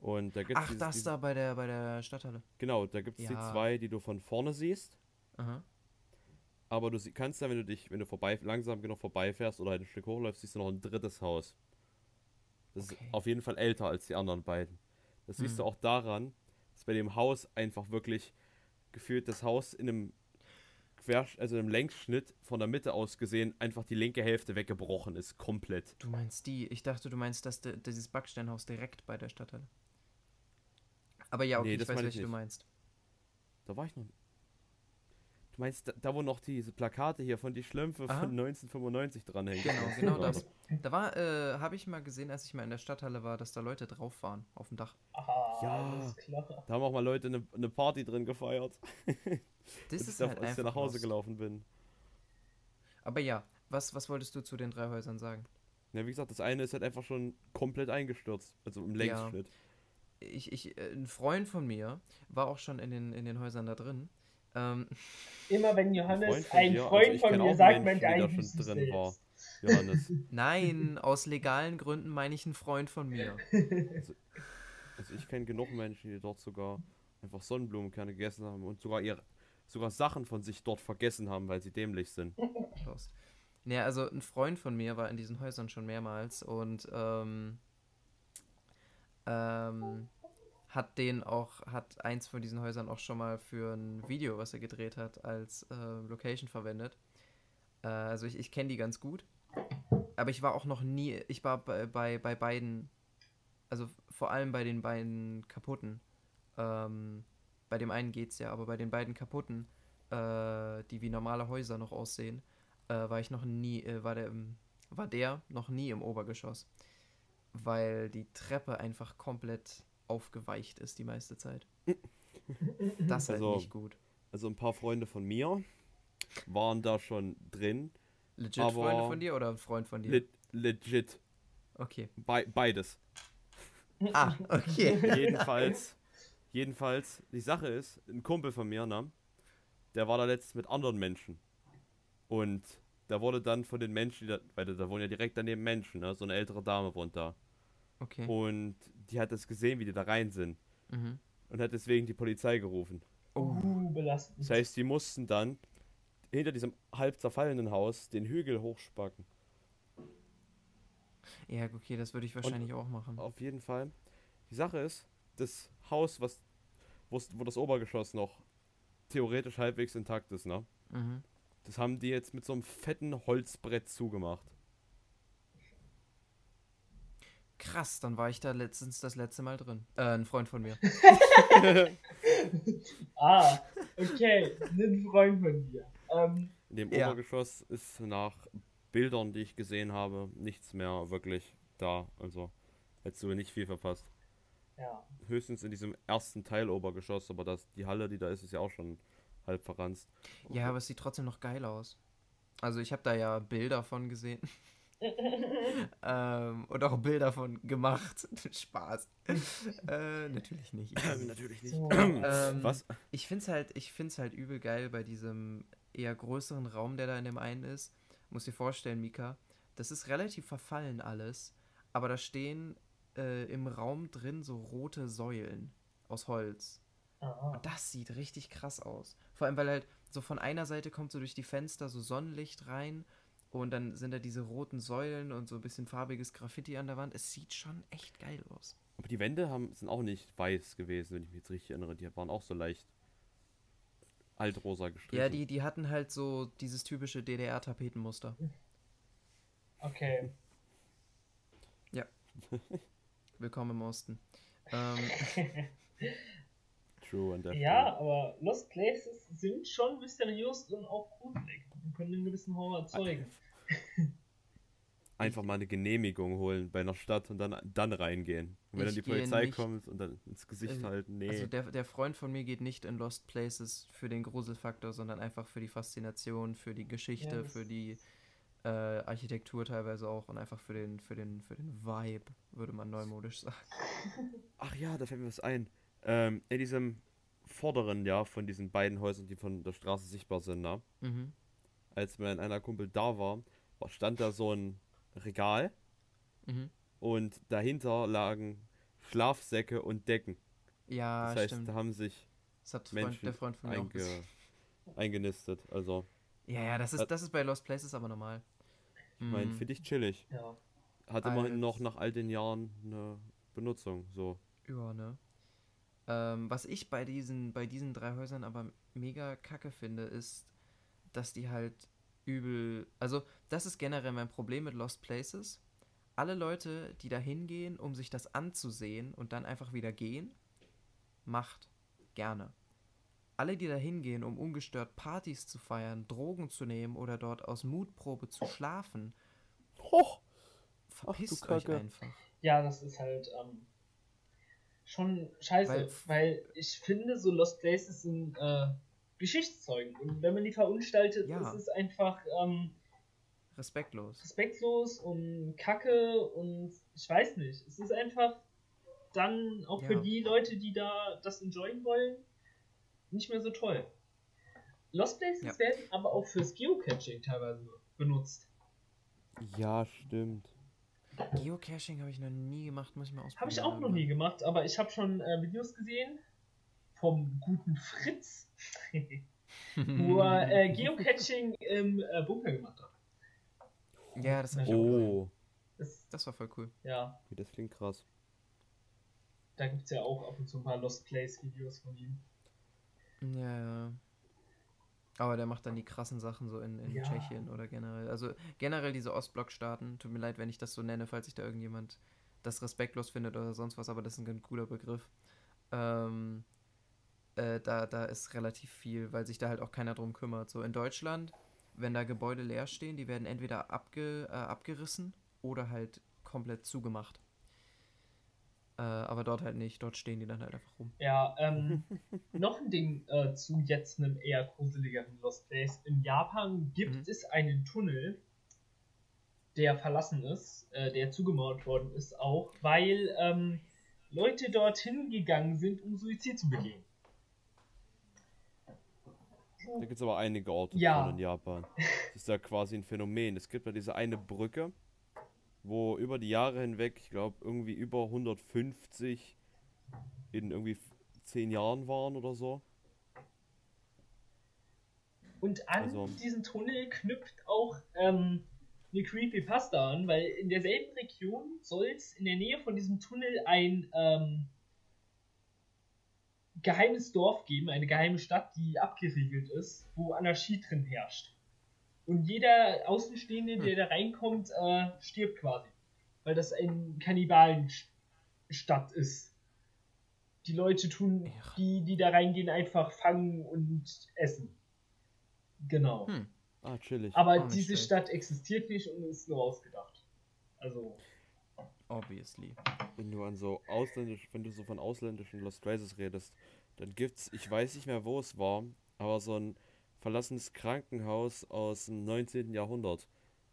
Und da gibt es Ach, das da bei der, bei der Stadthalle. Genau, da gibt es die Ja. zwei, die du von vorne siehst. Aha. Aber du kannst dann, wenn du dich, wenn du vorbei, langsam genug vorbeifährst oder halt ein Stück hochläufst, siehst du noch ein drittes Haus. Das Okay. ist auf jeden Fall älter als die anderen beiden. Das siehst Hm. du auch daran, dass bei dem Haus einfach wirklich gefühlt das Haus in einem Quer, also im Längsschnitt von der Mitte aus gesehen einfach die linke Hälfte weggebrochen ist, komplett. Du meinst die. Ich dachte, du meinst das, dieses Backsteinhaus direkt bei der Stadthalle. Aber ja, okay, Nee, ich weiß, meine ich welche du meinst. Da war ich noch. Du meinst, da, da wo noch diese Plakate hier von die Schlümpfe Aha. von 1995 dranhängen? Genau, genau das. Da war, äh, habe ich mal gesehen, als ich mal in der Stadthalle war, dass da Leute drauf waren, auf dem Dach. Ah, Ja. Da haben auch mal Leute eine, eine Party drin gefeiert. Das ist ich, halt als ich nach Hause los. gelaufen bin. Aber ja, was, was wolltest du zu den drei Häusern sagen? Ja, wie gesagt, das eine ist halt einfach schon komplett eingestürzt. Also im Längsschnitt. Ich, ich, äh, ein Freund von mir war auch schon in den, in den Häusern da drin. Ähm, Immer wenn Johannes von ein dir, also Freund ich von mir auch sagt, man da eigentlich schon drin selbst. war. Johannes. nein, aus legalen Gründen meine ich einen Freund von mir. Also ich kenne genug Menschen, die dort sogar einfach Sonnenblumenkerne gegessen haben und sogar ihre sogar Sachen von sich dort vergessen haben, weil sie dämlich sind. Prost. Naja, also ein Freund von mir war in diesen Häusern schon mehrmals und ähm, ähm, hat den auch, hat eins von diesen Häusern auch schon mal für ein Video, was er gedreht hat, als äh, Location verwendet. Äh, also ich, ich kenne die ganz gut. Aber ich war auch noch nie, ich war bei, bei, bei beiden, also vor allem bei den beiden kaputten. Ähm, bei dem einen geht's ja, aber bei den beiden kaputten, äh, die wie normale Häuser noch aussehen, äh, war ich noch nie, äh, war der, war der noch nie im Obergeschoss. Weil die Treppe einfach komplett aufgeweicht ist die meiste Zeit. Das ist halt Also- nicht gut. Also ein paar Freunde von mir waren da schon drin. Legit Freunde von dir oder ein Freund von dir? Le legit. okay. Be beides. Ah, okay. Jedenfalls, jedenfalls, die Sache ist, ein Kumpel von mir, ne, der war da letztens mit anderen Menschen. Und da wurde dann von den Menschen, die da, weil da wohnen ja direkt daneben Menschen, ne, so eine ältere Dame wohnt da. Okay. Und die hat das gesehen, wie die da rein sind. Mhm. Und hat deswegen die Polizei gerufen. Uh, belastend. Das heißt, die mussten dann hinter diesem halb zerfallenen Haus den Hügel hochspacken. Ja, okay, das würde ich wahrscheinlich auch machen. Auf jeden Fall. Die Sache ist, das Haus, was, wo das Obergeschoss noch theoretisch halbwegs intakt ist, ne? Mhm. Das haben die jetzt mit so einem fetten Holzbrett zugemacht. Krass, dann war ich da letztens das letzte Mal drin. Äh, ein Freund von mir. Ah, okay. Ein Freund von dir. Ähm, In dem Ja. Obergeschoss ist nach Bildern, die ich gesehen habe, nichts mehr wirklich da. Also hättest du nicht viel verpasst. Ja. Höchstens in diesem ersten Teil Obergeschoss, aber das, die Halle, die da ist, ist ja auch schon halb verranzt. Ja, aber es sieht trotzdem noch geil aus. Also ich habe da ja Bilder von gesehen. ähm, und auch Bilder von gemacht. Spaß. äh, natürlich nicht. Natürlich nicht. So. Ähm, Was? Ich find's halt, ich find's halt übel geil bei diesem eher größeren Raum, der da in dem einen ist. Muss dir vorstellen, Mika, das ist relativ verfallen alles, aber da stehen äh, im Raum drin so rote Säulen aus Holz. Und das sieht richtig krass aus. Vor allem, weil halt so von einer Seite kommt so durch die Fenster so Sonnenlicht rein und dann sind da diese roten Säulen und so ein bisschen farbiges Graffiti an der Wand. Es sieht schon echt geil aus. Aber die Wände haben, sind auch nicht weiß gewesen, wenn ich mich jetzt richtig erinnere. Die waren auch so leicht altrosa gestrichen. Ja, die, die hatten halt so dieses typische DDR-Tapetenmuster. okay. Willkommen im Osten. Ähm, True der Ja, aber Lost Places sind schon mysteriös und auch gruselig und können einen gewissen Horror erzeugen. Einfach mal eine Genehmigung holen bei einer Stadt und dann, dann reingehen. Und wenn Ich dann die Polizei nicht- kommt und dann ins Gesicht Äh, halten, nee. Also der, der Freund von mir geht nicht in Lost Places für den Gruselfaktor, sondern einfach für die Faszination, für die Geschichte, Ja, für die äh, Architektur teilweise auch und einfach für den, für den, für den Vibe, würde man neumodisch sagen. Ach ja, da fällt mir was ein. Ähm, in diesem vorderen Jahr von diesen beiden Häusern, die von der Straße sichtbar sind, ne? Mhm. als mein einer Kumpel da war, stand da so ein Regal Mhm. und dahinter lagen Schlafsäcke und Decken. Ja, das heißt, stimmt. da haben sich Das hat Freund, Menschen der Freund von mir auch einge eingenistet. Also, Ja, ja, das ist, das ist bei Lost Places aber normal. Ich meine, Mhm. finde ich chillig. Ja. Hat immerhin Als- noch nach all den Jahren eine Benutzung. So. Ja, ne? Ähm, was ich bei diesen, bei diesen drei Häusern aber mega kacke finde, ist, dass die halt übel. Also, das ist generell mein Problem mit Lost Places. Alle Leute, die da hingehen, um sich das anzusehen und dann einfach wieder gehen, macht, gerne. Alle, die da hingehen, um ungestört Partys zu feiern, Drogen zu nehmen oder dort aus Mutprobe zu schlafen, Hoch! verpisst euch Kacke. einfach. Ja, das ist halt ähm, schon scheiße, Weil- weil, ich finde, so Lost Places sind äh, Geschichtszeugen. Und wenn man die verunstaltet, Ja. ist es einfach ähm, Respektlos. respektlos und kacke und ich weiß nicht. Es ist einfach dann auch für Ja. die Leute, die da das enjoyen wollen, nicht mehr so toll. Lost Places Ja. werden aber auch fürs Geocaching teilweise benutzt. Ja, stimmt. Geocaching habe ich noch nie gemacht, muss ich mal ausprobieren. Habe ich auch noch nie gemacht, aber ich habe schon äh, Videos gesehen vom guten Fritz, wo er äh, Geocaching im äh, Bunker gemacht hat. Ja, das, hab ich auch Oh, Das, das war voll cool. ja, wie das klingt krass. da gibt es ja auch ab und zu ein paar Lost Place Videos von ihm. Ja, ja. Aber der macht dann die krassen Sachen so in, in Ja. Tschechien oder generell. Also generell diese Ostblock-Staaten. Tut mir leid, wenn ich das so nenne, falls sich da irgendjemand das respektlos findet oder sonst was, aber das ist ein ganz cooler Begriff. Ähm, äh, da, da ist relativ viel, weil sich da halt auch keiner drum kümmert. So in Deutschland, wenn da Gebäude leer stehen, die werden entweder abge, äh, abgerissen oder halt komplett zugemacht. Äh, aber dort halt nicht. Dort stehen die dann halt einfach rum. Ja, ähm, noch ein Ding äh, zu jetzt einem eher gruseligeren Lost Place. In Japan gibt Mhm. es einen Tunnel, der verlassen ist, äh, der zugemauert worden ist, auch weil ähm, Leute dorthin gegangen sind, um Suizid zu begehen. Da gibt es aber einige Orte Ja. in Japan. Das ist ja quasi ein Phänomen. Es gibt ja diese eine Brücke, wo über die Jahre hinweg, ich glaube, irgendwie über 150 in irgendwie 10 Jahren waren oder so. Und an Also- diesen Tunnel knüpft auch ähm, eine Creepypasta an, weil in derselben Region soll es in der Nähe von diesem Tunnel ein ähm, geheimes Dorf geben, eine geheime Stadt, die abgeriegelt ist, wo Anarchie drin herrscht. Und jeder Außenstehende, der da reinkommt, äh, stirbt quasi. Weil das eine Kannibalenstadt ist. Die Leute tun, Ja. die, die da reingehen, einfach fangen und essen. Genau. Hm. Ah, chillig. Aber nicht diese. Stadt existiert nicht und ist nur ausgedacht. Also, Obviously. Wenn du an so ausländisch, wenn du so von ausländischen Lost Places redest, dann gibt's, ich weiß nicht mehr, wo es war, aber so ein verlassenes Krankenhaus aus dem 19. Jahrhundert.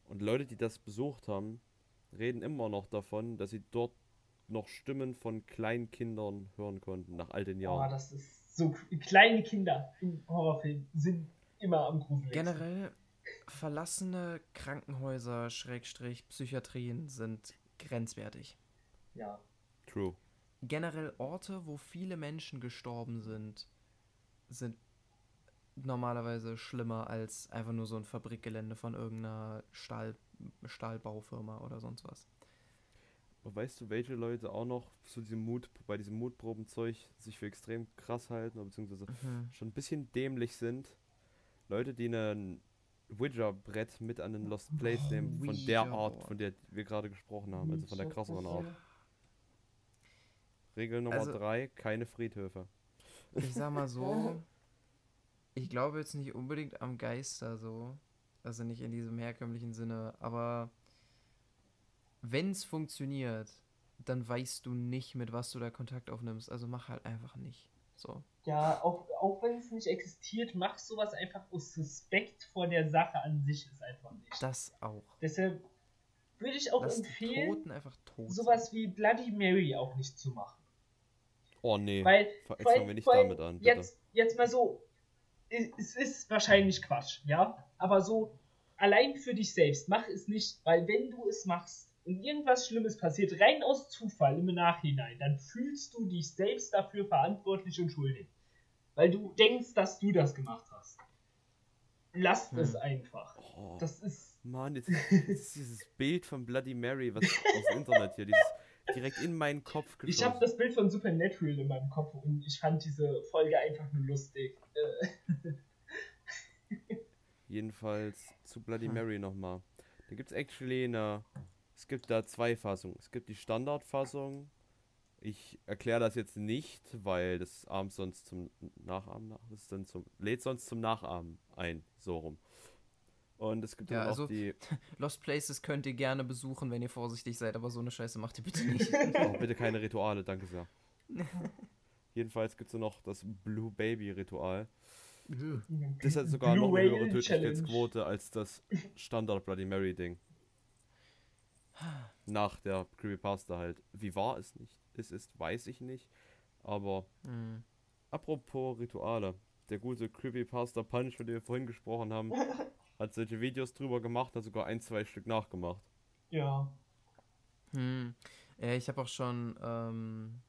Und Leute, die das besucht haben, reden immer noch davon, dass sie dort noch Stimmen von Kleinkindern hören konnten, nach all den oh, Jahren. das ist so. Kleine Kinder im Horrorfilm sind immer am gruseligsten. Generell verlassene Krankenhäuser, Schrägstrich, Psychiatrien sind grenzwertig. Ja. True. Generell Orte, wo viele Menschen gestorben sind, sind normalerweise schlimmer als einfach nur so ein Fabrikgelände von irgendeiner Stahl, Stahlbaufirma oder sonst was. Aber weißt du, welche Leute auch noch zu diesem Mut, bei diesem Mutprobenzeug sich für extrem krass halten, oder beziehungsweise schon ein bisschen dämlich sind. Leute, die ein Ouija-Brett mit an den Lost Place Oh, nehmen, von der Art, von der wir gerade gesprochen haben, also von der krasseren Art. Regel Nummer Also- 3, keine Friedhöfe. Ich sag mal so, ich glaube jetzt nicht unbedingt am Geister so, also nicht in diesem herkömmlichen Sinne, aber wenn es funktioniert, dann weißt du nicht, mit was du da Kontakt aufnimmst. Also mach halt einfach nicht. So. Ja, auch, auch wenn es nicht existiert, mach sowas einfach aus Respekt vor der Sache an sich ist einfach nicht. Das auch. Deshalb würde ich auch Lass die empfehlen, Toten einfach tot. sein. sowas wie Bloody Mary auch nicht zu machen. Oh nee, Weil, wir nicht allem damit an, bitte. Jetzt, jetzt mal so, es es ist wahrscheinlich Quatsch, ja, aber so allein für dich selbst, mach es nicht, weil wenn du es machst und irgendwas Schlimmes passiert, rein aus Zufall im Nachhinein, dann fühlst du dich selbst dafür verantwortlich und schuldig. Weil du denkst, dass du das gemacht hast. Lasst Hm. es einfach. Oh, Das ist. Mann, jetzt, jetzt ist dieses Bild von Bloody Mary, was aus dem Internet hier, dieses direkt in meinen Kopf geschossen. Ich habe das Bild von Supernatural in meinem Kopf und ich fand diese Folge einfach nur lustig. Äh, Jedenfalls zu Bloody Hm. Mary nochmal. Da gibt es actually eine. Es gibt da zwei Fassungen. Es gibt die Standardfassung Ich erkläre das jetzt nicht, weil das abends sonst zum Nachahmen nach, das dann zum, lädt sonst zum Nachahmen ein, so rum. Und es gibt Ja, dann also- auch die, Lost Places könnt ihr gerne besuchen, wenn ihr vorsichtig seid, aber so eine Scheiße macht ihr bitte nicht. oh, bitte keine Rituale, danke sehr. Jedenfalls gibt es noch das Blue Baby Ritual. Das hat sogar Blue noch eine höhere. Tödlichkeitsquote als das Standard Bloody Mary Ding. Nach der Creepypasta halt. Wie wahr es nicht es ist, weiß ich nicht. Aber Hm. apropos Rituale. Der gute Creepypasta Punch, von dem wir vorhin gesprochen haben, hat solche Videos drüber gemacht, hat sogar ein, zwei Stück nachgemacht. Ja. Hm. Ja, ich habe auch schon ähm,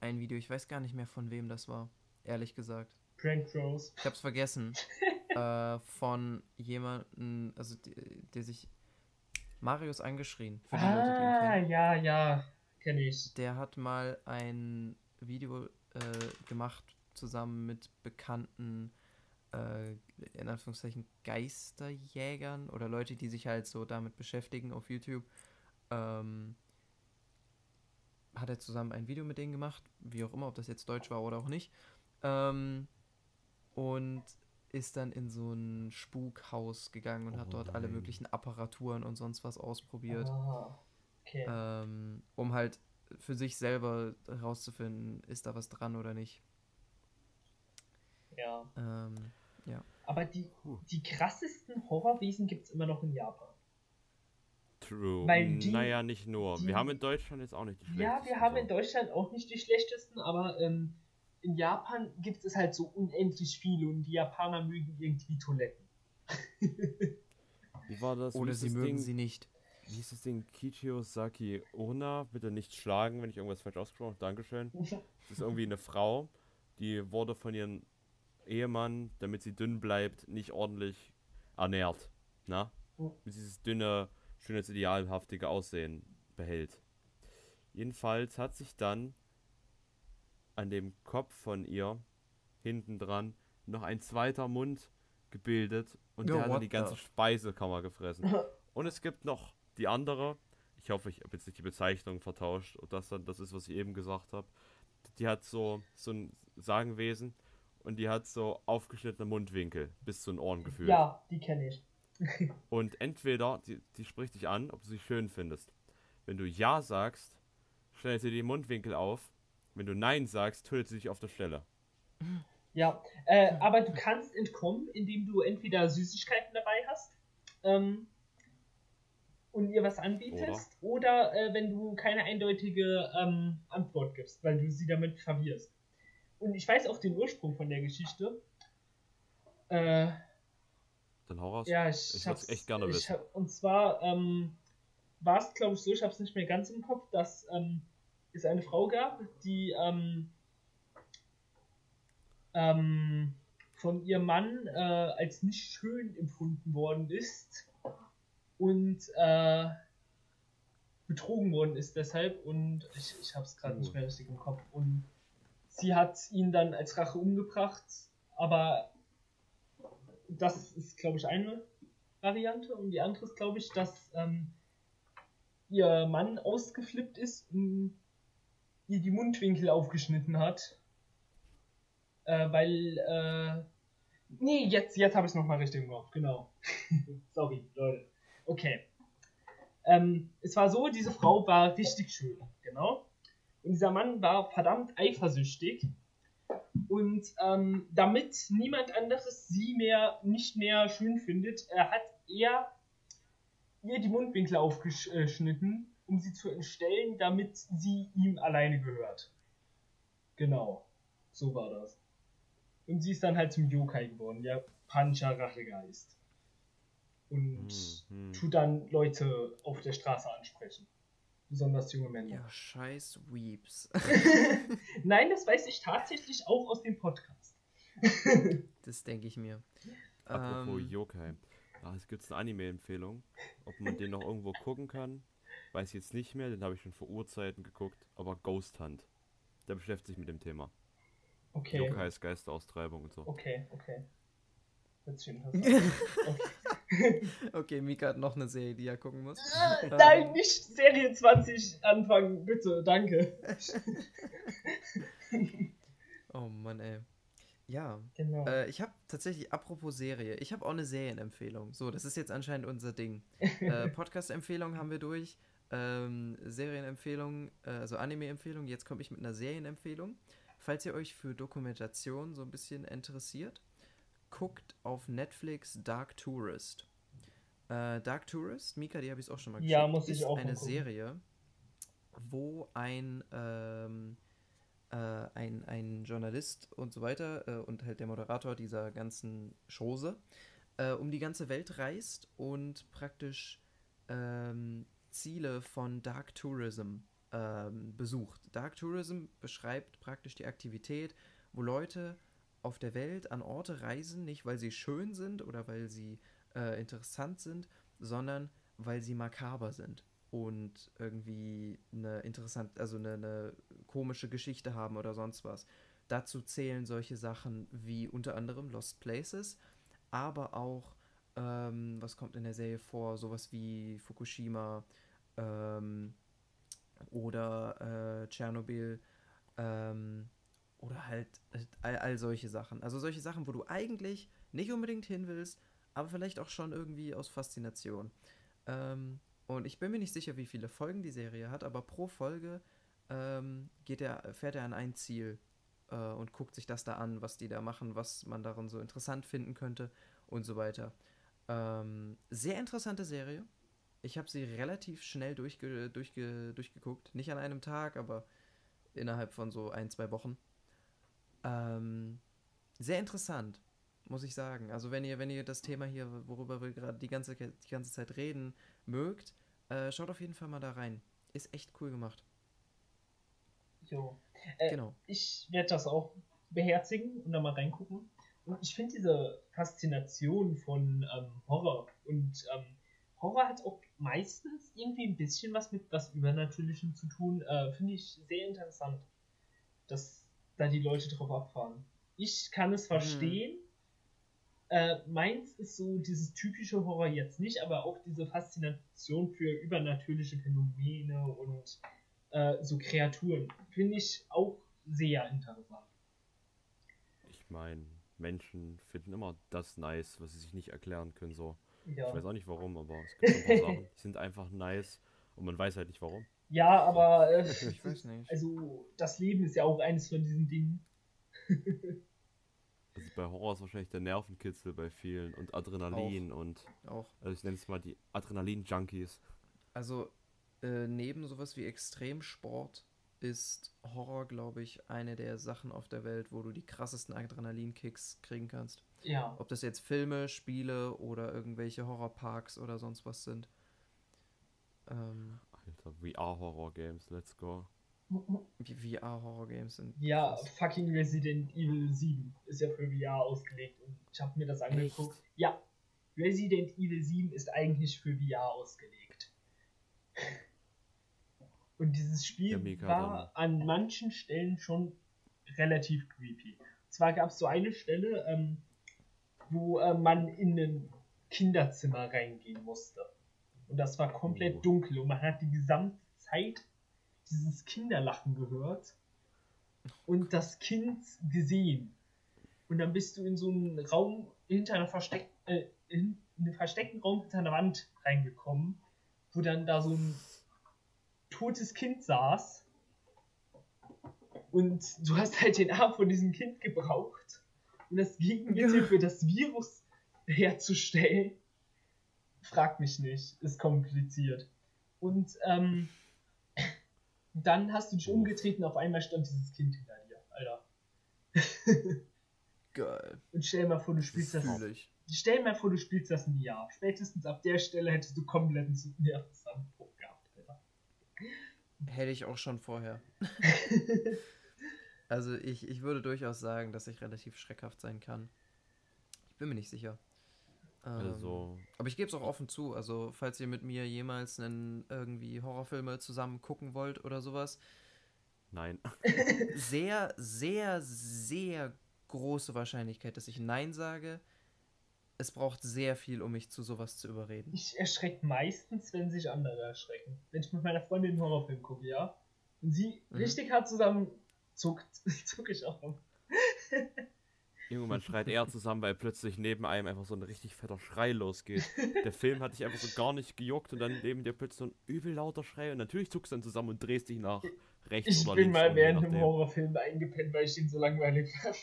ein Video, ich weiß gar nicht mehr von wem das war, ehrlich gesagt. Prank Bros. Ich hab's vergessen. äh, von jemandem, also der, der sich Marius angeschrien. Für die Leute, die ihn Ah, kennen. ja, ja. Kenne ich. Der hat mal ein Video äh, gemacht zusammen mit bekannten, äh, in Anführungszeichen, Geisterjägern oder Leute, die sich halt so damit beschäftigen auf YouTube. Ähm, hat er zusammen ein Video mit denen gemacht, wie auch immer, ob das jetzt Deutsch war oder auch nicht. Ähm, und ist dann in so ein Spukhaus gegangen und hat Oh dort alle nein. möglichen Apparaturen und sonst was ausprobiert Ah, okay. ähm, um halt für sich selber herauszufinden, ist da was dran oder nicht. Ja. Ähm, Aber die, die krassesten Horrorwesen gibt es immer noch in Japan. True. Weil die- naja, nicht nur. die- Wir haben in Deutschland jetzt auch nicht die Ja, schlechtesten wir haben so. in Deutschland auch nicht die schlechtesten, aber ähm, in Japan gibt es halt so unendlich viele und die Japaner mögen irgendwie Toiletten. Wie war das? Oder sie das mögen Ding? sie nicht. Wie hieß das Ding? Kichiyosaki Onna. Bitte nicht schlagen, wenn ich irgendwas falsch ausgesprochen habe. Dankeschön. Das ist irgendwie eine Frau, die wurde von ihrem Ehemann, damit sie dünn bleibt, nicht ordentlich ernährt. Na? Mhm. Mit dieses dünne, schönheitsidealhaftige Aussehen behält. Jedenfalls hat sich dann an dem Kopf von ihr hinten dran noch ein zweiter Mund gebildet und Ja, der hat dann die ganze the- Speisekammer gefressen. Und es gibt noch die andere, ich hoffe, ich habe jetzt nicht die Bezeichnung vertauscht, und das dann das ist, was ich eben gesagt habe. Die hat so, so ein Sagenwesen und die hat so aufgeschnittene Mundwinkel bis zu den Ohren gefühlt. Ja, die kenne ich. Und entweder, die, die spricht dich an, ob du sie schön findest. Wenn du Ja sagst, schneidet sie die Mundwinkel auf. Wenn du Nein sagst, tötet sie dich auf der Stelle. Ja, äh, aber du kannst entkommen, indem du entweder Süßigkeiten dabei hast ähm, und ihr was anbietest, oder, äh, wenn du keine eindeutige ähm, Antwort gibst, weil du sie damit verwirrst. Und ich weiß auch den Ursprung von der Geschichte. Äh, Dann hau raus. ja, ich, Ich würd's hab's- echt gerne wissen. Hab, und zwar ähm, war es, glaube ich, so, ich habe es nicht mehr ganz im Kopf, dass ähm, es eine Frau gab, die ähm, ähm, von ihrem Mann äh, als nicht schön empfunden worden ist und äh, betrogen worden ist deshalb und ich, ich habe es gerade Oh. nicht mehr richtig im Kopf und sie hat ihn dann als Rache umgebracht, aber das ist, glaube ich, eine Variante. Und die andere ist, glaube ich, dass ähm, ihr Mann ausgeflippt ist und ihr die Mundwinkel aufgeschnitten hat. Äh, weil, äh, nee, jetzt, jetzt habe ich es nochmal richtig Kopf, genau. Sorry, Leute. Okay. Ähm, es war so, diese Frau war richtig schön, genau. Und dieser Mann war verdammt eifersüchtig. Und ähm, damit niemand anderes sie mehr nicht mehr schön findet, äh, hat er ihr die Mundwinkel aufgeschnitten, um sie zu entstellen, damit sie ihm alleine gehört. Genau. So war das. Und sie ist dann halt zum Yokai geworden, der Pancha-Rachegeist. Und Hm, hm. tut dann Leute auf der Straße ansprechen. Besonders junge Männer. Ja, scheiß Weeps. Nein, das weiß ich tatsächlich auch aus dem Podcast. das denke ich mir. Apropos Ähm, Yokai. Ah, es gibt eine Anime-Empfehlung. Ob man den noch irgendwo gucken kann, weiß ich jetzt nicht mehr. Den habe ich schon vor Urzeiten geguckt. Aber Ghost Hunt. Der beschäftigt sich mit dem Thema. Okay. Yokais, Geisteraustreibung und so. Okay, okay. Interessant an. okay. okay, Mika hat noch eine Serie, die er gucken muss. Äh, Nein, nicht Serie 20 anfangen, bitte, danke. oh Mann, ey. Ja, Genau. äh, ich habe tatsächlich, apropos Serie, ich habe auch eine Serienempfehlung. So, das ist jetzt anscheinend unser Ding. äh, Podcast-Empfehlung haben wir durch. Ähm, Serienempfehlung, äh, also Anime-Empfehlung. Jetzt komme ich mit einer Serienempfehlung. Falls ihr euch für Dokumentation so ein bisschen interessiert, guckt auf Netflix Dark Tourist. Äh, Dark Tourist, Mika, die habe ich auch schon mal Ja, geschickt, muss ich ist auch eine gucken. Serie, wo ein, ähm, äh, ein, ein Journalist und so weiter äh, und halt der Moderator dieser ganzen Chose äh, um die ganze Welt reist und praktisch ähm, Ziele von Dark Tourism ähm, besucht. Dark Tourism beschreibt praktisch die Aktivität, wo Leute auf der Welt an Orte reisen, nicht weil sie schön sind oder weil sie äh, interessant sind, sondern weil sie makaber sind und irgendwie eine interessant, also eine, eine komische Geschichte haben oder sonst was. Dazu zählen solche Sachen wie unter anderem Lost Places, aber auch, ähm, was kommt in der Serie vor, sowas wie Fukushima ähm, oder äh, Tschernobyl ähm, oder halt äh, all, all solche Sachen. Also solche Sachen, wo du eigentlich nicht unbedingt hin willst, aber vielleicht auch schon irgendwie aus Faszination. Ähm, und ich bin mir nicht sicher, wie viele Folgen die Serie hat, aber pro Folge ähm, geht er, fährt er an ein Ziel äh, und guckt sich das da an, was die da machen, was man darin so interessant finden könnte und so weiter. Ähm, sehr interessante Serie. Ich habe sie relativ schnell durchge durchge durchgeguckt. Nicht an einem Tag, aber innerhalb von so ein, zwei Wochen. Ähm, sehr interessant, muss ich sagen. Also wenn ihr, wenn ihr das Thema hier, worüber wir gerade die ganze, die ganze Zeit reden, mögt, äh, schaut auf jeden Fall mal da rein. Ist echt cool gemacht. Jo. Äh, Genau. Ich werde das auch beherzigen und da mal reingucken. Und ich finde diese Faszination von ähm, Horror und ähm, Horror hat auch meistens irgendwie ein bisschen was mit was Übernatürlichem zu tun. Äh, finde ich sehr interessant, dass da die Leute drauf abfahren. Ich kann es verstehen. Äh, meins ist so dieses typische Horror jetzt nicht, aber auch diese Faszination für übernatürliche Phänomene und äh, so Kreaturen finde ich auch sehr interessant. Ich meine, Menschen finden immer das nice, was sie sich nicht erklären können. So. Ja, Ich weiß auch nicht warum, aber es gibt so ein paar Sachen, die sind einfach nice und man weiß halt nicht warum. Ja aber äh, Ich weiß nicht. also das Leben ist ja auch eines von diesen Dingen. Also bei Horror ist wahrscheinlich der Nervenkitzel bei vielen und Adrenalin und Auch. also ich nenne es mal die Adrenalin-Junkies. Also äh, neben sowas wie Extremsport ist Horror, glaube ich, eine der Sachen auf der Welt, wo du die krassesten Adrenalinkicks kriegen kannst. Ja, Ob das jetzt Filme, Spiele oder irgendwelche Horrorparks oder sonst was sind. Ähm, Alter, VR-Horror-Games, let's go. VR-Horror-Games sind. ja, fucking Resident Evil 7 ist ja für VR ausgelegt und ich habe mir das angeguckt. Ja, Resident Evil 7 ist eigentlich für VR ausgelegt. Und dieses Spiel Ja, mega war an manchen Stellen schon relativ creepy. Und zwar gab es so eine Stelle, ähm, wo äh, man in ein Kinderzimmer reingehen musste. Und das war komplett Oh. dunkel und man hat die gesamte Zeit dieses Kinderlachen gehört und das Kind gesehen. Und dann bist du in so einen Raum hinter einer versteck äh, in einen versteckten Raum hinter einer Wand reingekommen, wo dann da so ein totes Kind saß. Und du hast halt den Arm von diesem Kind gebraucht, um das Gegenmittel für das Virus herzustellen. Frag mich nicht, ist kompliziert. Und ähm, dann hast du dich umgedreht und auf einmal stand dieses Kind hinter dir, Alter. Geil. Und stell dir mal vor, du spielst das. Ich. Stell dir mal vor, du spielst das ein Jahr. Spätestens ab der Stelle hättest du kompletten Nervenzusammenbruch gehabt, Alter. Hätte ich auch schon vorher. also ich, ich würde durchaus sagen, dass ich relativ schreckhaft sein kann. Ich bin mir nicht sicher. Ähm, Also, Aber ich gebe es auch offen zu. Also, falls ihr mit mir jemals einen irgendwie Horrorfilme zusammen gucken wollt oder sowas, nein. sehr, sehr, sehr große Wahrscheinlichkeit, dass ich Nein sage. es braucht sehr viel, um mich zu sowas zu überreden. Ich erschrecke meistens, wenn sich andere erschrecken. Wenn ich mit meiner Freundin einen Horrorfilm gucke, ja. Und sie Mhm. richtig hart zusammen zuckt, zucke ich auch. Junge, man schreit eher zusammen, weil plötzlich neben einem einfach so ein richtig fetter Schrei losgeht. Der Film hat dich einfach so gar nicht gejuckt und dann neben dir plötzlich so ein übel lauter Schrei und natürlich zuckst du dann zusammen und drehst dich nach rechts Ich oder bin links mal um, je während einem nachdem. Horrorfilm eingepennt, weil ich ihn so langweilig fand.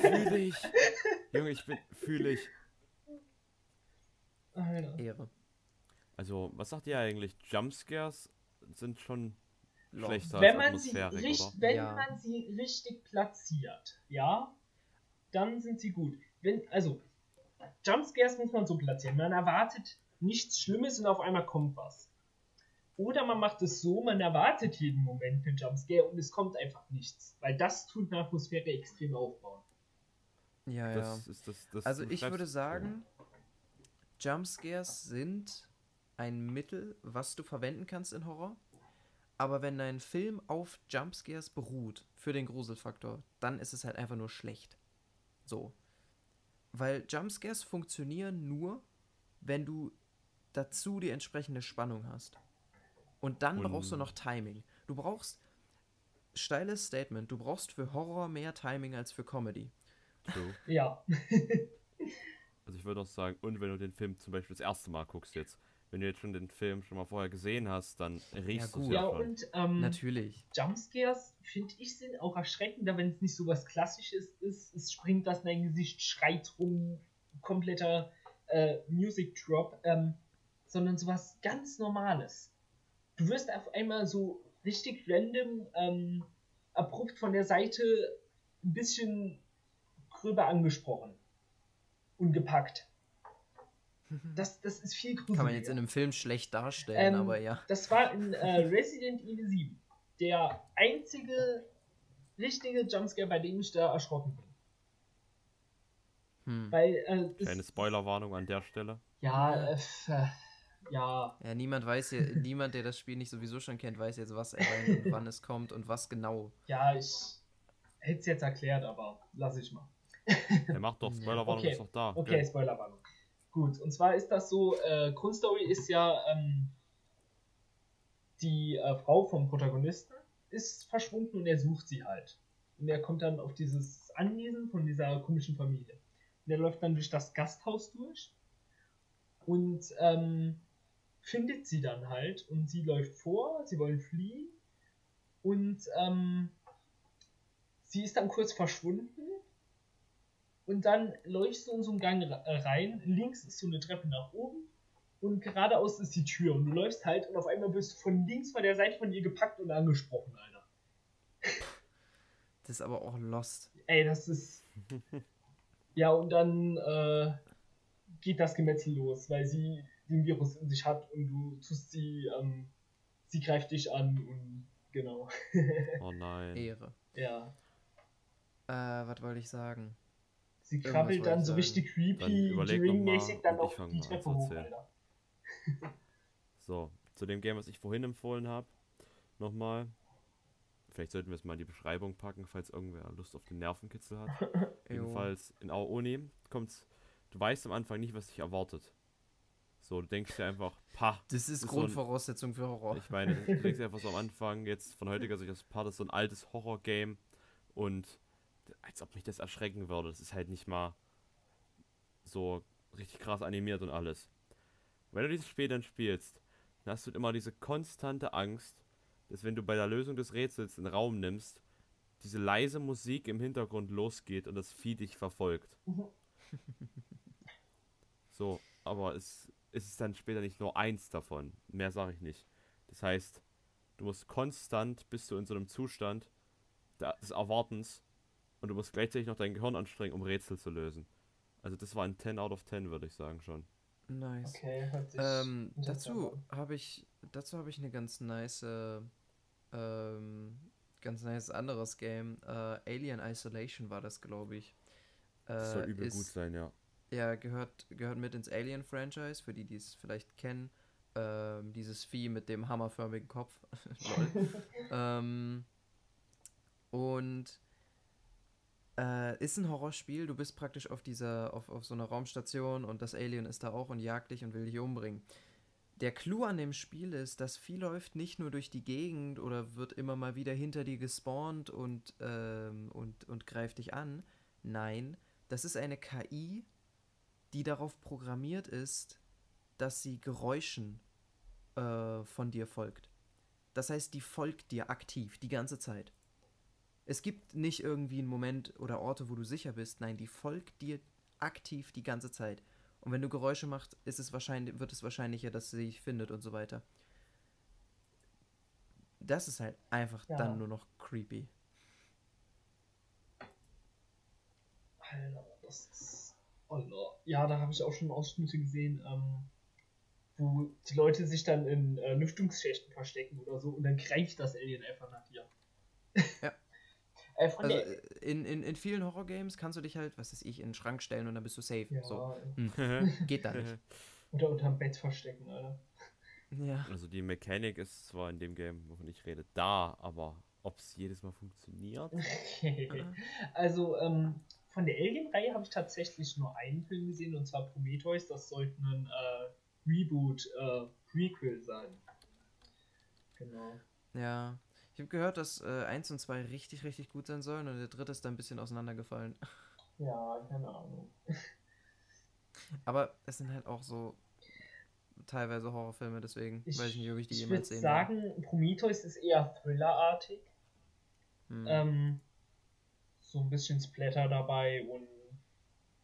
Fühle ich. Junge, ich bin, fühle ich. Ehre. Also, was sagt ihr eigentlich? Jumpscares sind schon. Schlechter Wenn als man, sie Atmosphärik, richt, oder? wenn Ja. man sie richtig platziert, ja, dann sind sie gut. Wenn, also, Jumpscares muss man so platzieren. Man erwartet nichts Schlimmes und auf einmal kommt was. Oder man macht es so, man erwartet jeden Moment einen Jumpscare und es kommt einfach nichts. Weil das tut eine Atmosphäre extrem aufbauen. Ja, ja. Das ist das, das Also ich würde sagen, Jumpscares sind ein Mittel, was du verwenden kannst in Horror. Aber wenn dein Film auf Jumpscares beruht, für den Gruselfaktor, dann ist es halt einfach nur schlecht. So. Weil Jumpscares funktionieren nur, wenn du dazu die entsprechende Spannung hast. Und dann Und- brauchst du noch Timing. Du brauchst, steiles Statement, du brauchst für Horror mehr Timing als für Comedy. True. Ja. Also ich würde auch sagen, und wenn du den Film zum Beispiel das erste Mal guckst jetzt, wenn du jetzt schon den Film schon mal vorher gesehen hast, dann riechst du es gut. ja, Ja, schon. und ähm, Natürlich. Jumpscares, finde ich, sind auch erschreckender, wenn es nicht so was Klassisches ist. Es springt das in dein Gesicht, schreit rum, kompletter äh, Music Drop, ähm, sondern sowas ganz Normales. Du wirst auf einmal so richtig random, ähm, abrupt von der Seite ein bisschen gröber angesprochen und gepackt. Das, das ist viel gruseliger. Kann man jetzt in einem Film schlecht darstellen, Ähm, aber ja. Das war in äh, Resident Evil 7. Der einzige richtige Jumpscare, bei dem ich da erschrocken bin. Hm. Weil, äh, Keine Spoilerwarnung an der Stelle. Ja, äh, äh, ja. Ja, niemand weiß ja, niemand, der das Spiel nicht sowieso schon kennt, weiß jetzt, was erscheint und wann es kommt und was genau. Ja, ich hätte es jetzt erklärt, aber lass ich mal. Er macht doch. Spoilerwarnung, Okay. ist doch da. Okay? Spoilerwarnung. Gut, und zwar ist das so, äh, Grundstory ist ja, ähm, die äh, Frau vom Protagonisten ist verschwunden und er sucht sie halt. Und er kommt dann auf dieses Anwesen von dieser komischen Familie. Und er läuft dann durch das Gasthaus durch und ähm, findet sie dann halt und sie läuft vor, sie wollen fliehen und ähm, sie ist dann kurz verschwunden und dann läufst du in so einen Gang äh, rein, links ist so eine Treppe nach oben und geradeaus ist die Tür und du läufst halt und auf einmal wirst du von links von der Seite von ihr gepackt und angesprochen, Alter. Das ist aber auch Lost. Ey, das ist... ja, und dann äh, geht das Gemetzel los, weil sie den Virus in sich hat und du tust sie, ähm, sie greift dich an und genau. Oh nein. Ehre. ja. Äh, was wollte ich sagen? Sie krabbelt dann so richtig Dann creepy, Ring-mäßig dann ich auf die Treppe hoch, erzählen. Alter. So, zu dem Game, was ich vorhin empfohlen habe, nochmal. Vielleicht sollten wir es mal in die Beschreibung packen, falls irgendwer Lust auf den Nervenkitzel hat. Jedenfalls in Aoni kommt's. Du weißt am Anfang nicht, was dich erwartet. So, du denkst dir einfach, pa. Das ist so ein- Grundvoraussetzung für Horror. Ich meine, du denkst dir einfach so am Anfang, jetzt von heutiger Sicht aus, pa, das ist so ein altes Horror-Game und als ob mich das erschrecken würde. Das ist halt nicht mal so richtig krass animiert und alles. Wenn du dieses Spiel dann spielst, dann hast du immer diese konstante Angst, dass wenn du bei der Lösung des Rätsels einen Raum nimmst, diese leise Musik im Hintergrund losgeht und das Vieh dich verfolgt. So, aber es, es ist dann später nicht nur eins davon. Mehr sage ich nicht. Das heißt, du musst konstant, bist du in so einem Zustand des Erwartens und du musst gleichzeitig noch dein Gehirn anstrengen, um Rätsel zu lösen. Also das war ein 10 out of 10, würde ich sagen schon. Nice. Okay, Ähm, dazu habe ich, dazu habe ich eine ganz nice, äh, ähm, ganz nice anderes Game. Äh, Alien Isolation war das, glaube ich. Äh, Das soll übel ist, gut sein, ja. Ja, gehört, gehört mit ins Alien-Franchise, für die, die es vielleicht kennen. Ähm, dieses Vieh mit dem hammerförmigen Kopf. Ähm, und Äh, ist ein Horrorspiel. Du bist praktisch auf dieser, auf, auf so einer Raumstation und das Alien ist da auch und jagt dich und will dich umbringen. Der Clou an dem Spiel ist, dass viel läuft nicht nur durch die Gegend oder wird immer mal wieder hinter dir gespawnt und, ähm, und, und greift dich an. Nein, das ist eine KI, die darauf programmiert ist, dass sie Geräuschen äh, von dir folgt. Das heißt, die folgt dir aktiv die ganze Zeit. Es gibt nicht irgendwie einen Moment oder Orte, wo du sicher bist. Nein, die folgt dir aktiv die ganze Zeit. Und wenn du Geräusche machst, ist es wahrscheinlich, wird es wahrscheinlicher, dass sie dich findet und so weiter. Das ist halt einfach Ja. dann nur noch creepy. Alter, das ist. Alter. Ja, da habe ich auch schon Ausschnitte gesehen, ähm, wo die Leute sich dann in äh, Lüftungsschächten verstecken oder so und dann greift das Alien einfach nach dir. Ja. äh, Also äh, in, in, in vielen Horror-Games kannst du dich halt, was weiß ich, in den Schrank stellen und dann bist du safe. ja, So, äh, geht da nicht. oder unterm Bett verstecken, Alter. Ja. Also die Mechanik ist zwar in dem Game, wovon ich rede, da, aber ob es jedes Mal funktioniert? also, ähm, von der Alien-Reihe habe ich tatsächlich nur einen Film gesehen und zwar Prometheus. Das sollte ein äh, Reboot, äh, Prequel sein. Genau. Ja. Ich habe gehört, dass äh, 1 und 2 richtig, richtig gut sein sollen und der dritte ist da ein bisschen auseinandergefallen. Ja, keine Ahnung. Aber es sind halt auch so teilweise Horrorfilme, deswegen weiß ich nicht, ob ich die ich jemals würde sehen sagen, Prometheus ist eher Thriller-artig. Hm. Ähm, so ein bisschen Splatter dabei und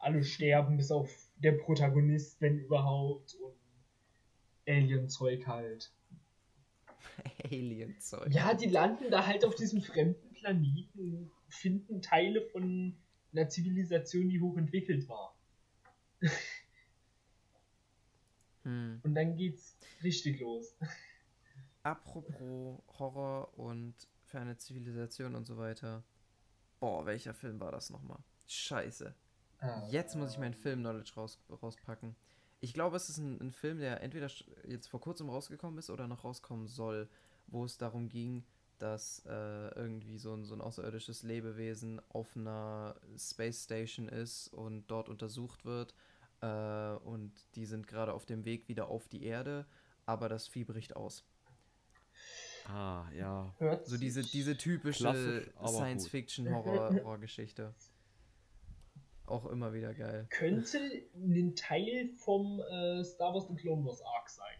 alle sterben, bis auf der Protagonist, wenn überhaupt. Und Alien-Zeug halt. Alien-Zeug. Ja, die landen da halt auf diesem fremden Planeten, finden Teile von einer Zivilisation, die hochentwickelt war. Hm. Und dann geht's richtig los. Apropos Horror und für eine Zivilisation und so weiter. Boah, welcher Film war das nochmal? Scheiße. Jetzt muss ich mein Film-Knowledge raus, rauspacken. Ich glaube, es ist ein, ein Film, der entweder jetzt vor kurzem rausgekommen ist oder noch rauskommen soll, wo es darum ging, dass äh, irgendwie so ein, so ein außerirdisches Lebewesen auf einer Space Station ist und dort untersucht wird. Äh, und die sind gerade auf dem Weg wieder auf die Erde, aber das Vieh bricht aus. Ah, ja. Hört So diese, diese typische. Science-Fiction-Horror-Geschichte. Auch immer wieder geil. könnte ein Teil vom äh, Star Wars The Clone Wars Arc sein.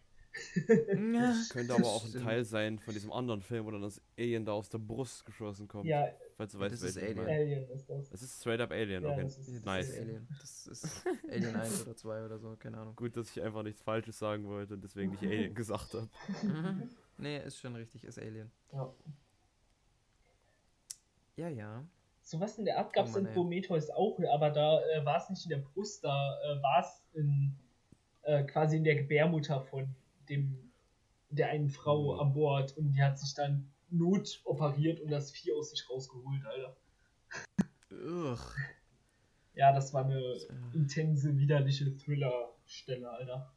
Das könnte aber auch ein Stimmt. Teil sein von diesem anderen Film, wo dann das Alien da aus der Brust geschossen kommt. Ja, Falls du weißt, das ist Alien. Alien ist das. Es ist straight up Alien, Ja, okay. das ist- Ja, das nice. ist Alien. Das ist Alien 1 oder 2 oder so, keine Ahnung. Gut, dass ich einfach nichts Falsches sagen wollte und deswegen nicht Alien gesagt habe. Mhm. nee, ist schon richtig, ist Alien. Ja. Ja, ja. Sowas in der Art gab es Oh in. Prometheus auch, aber da äh, war es nicht in der Brust, da äh, war es in, äh, quasi in der Gebärmutter von dem der einen Frau Mhm. an Bord und die hat sich dann notoperiert und das Vieh aus sich rausgeholt, Alter. Ugh. Ja, das war eine intense, widerliche Thriller-Stelle, Alter.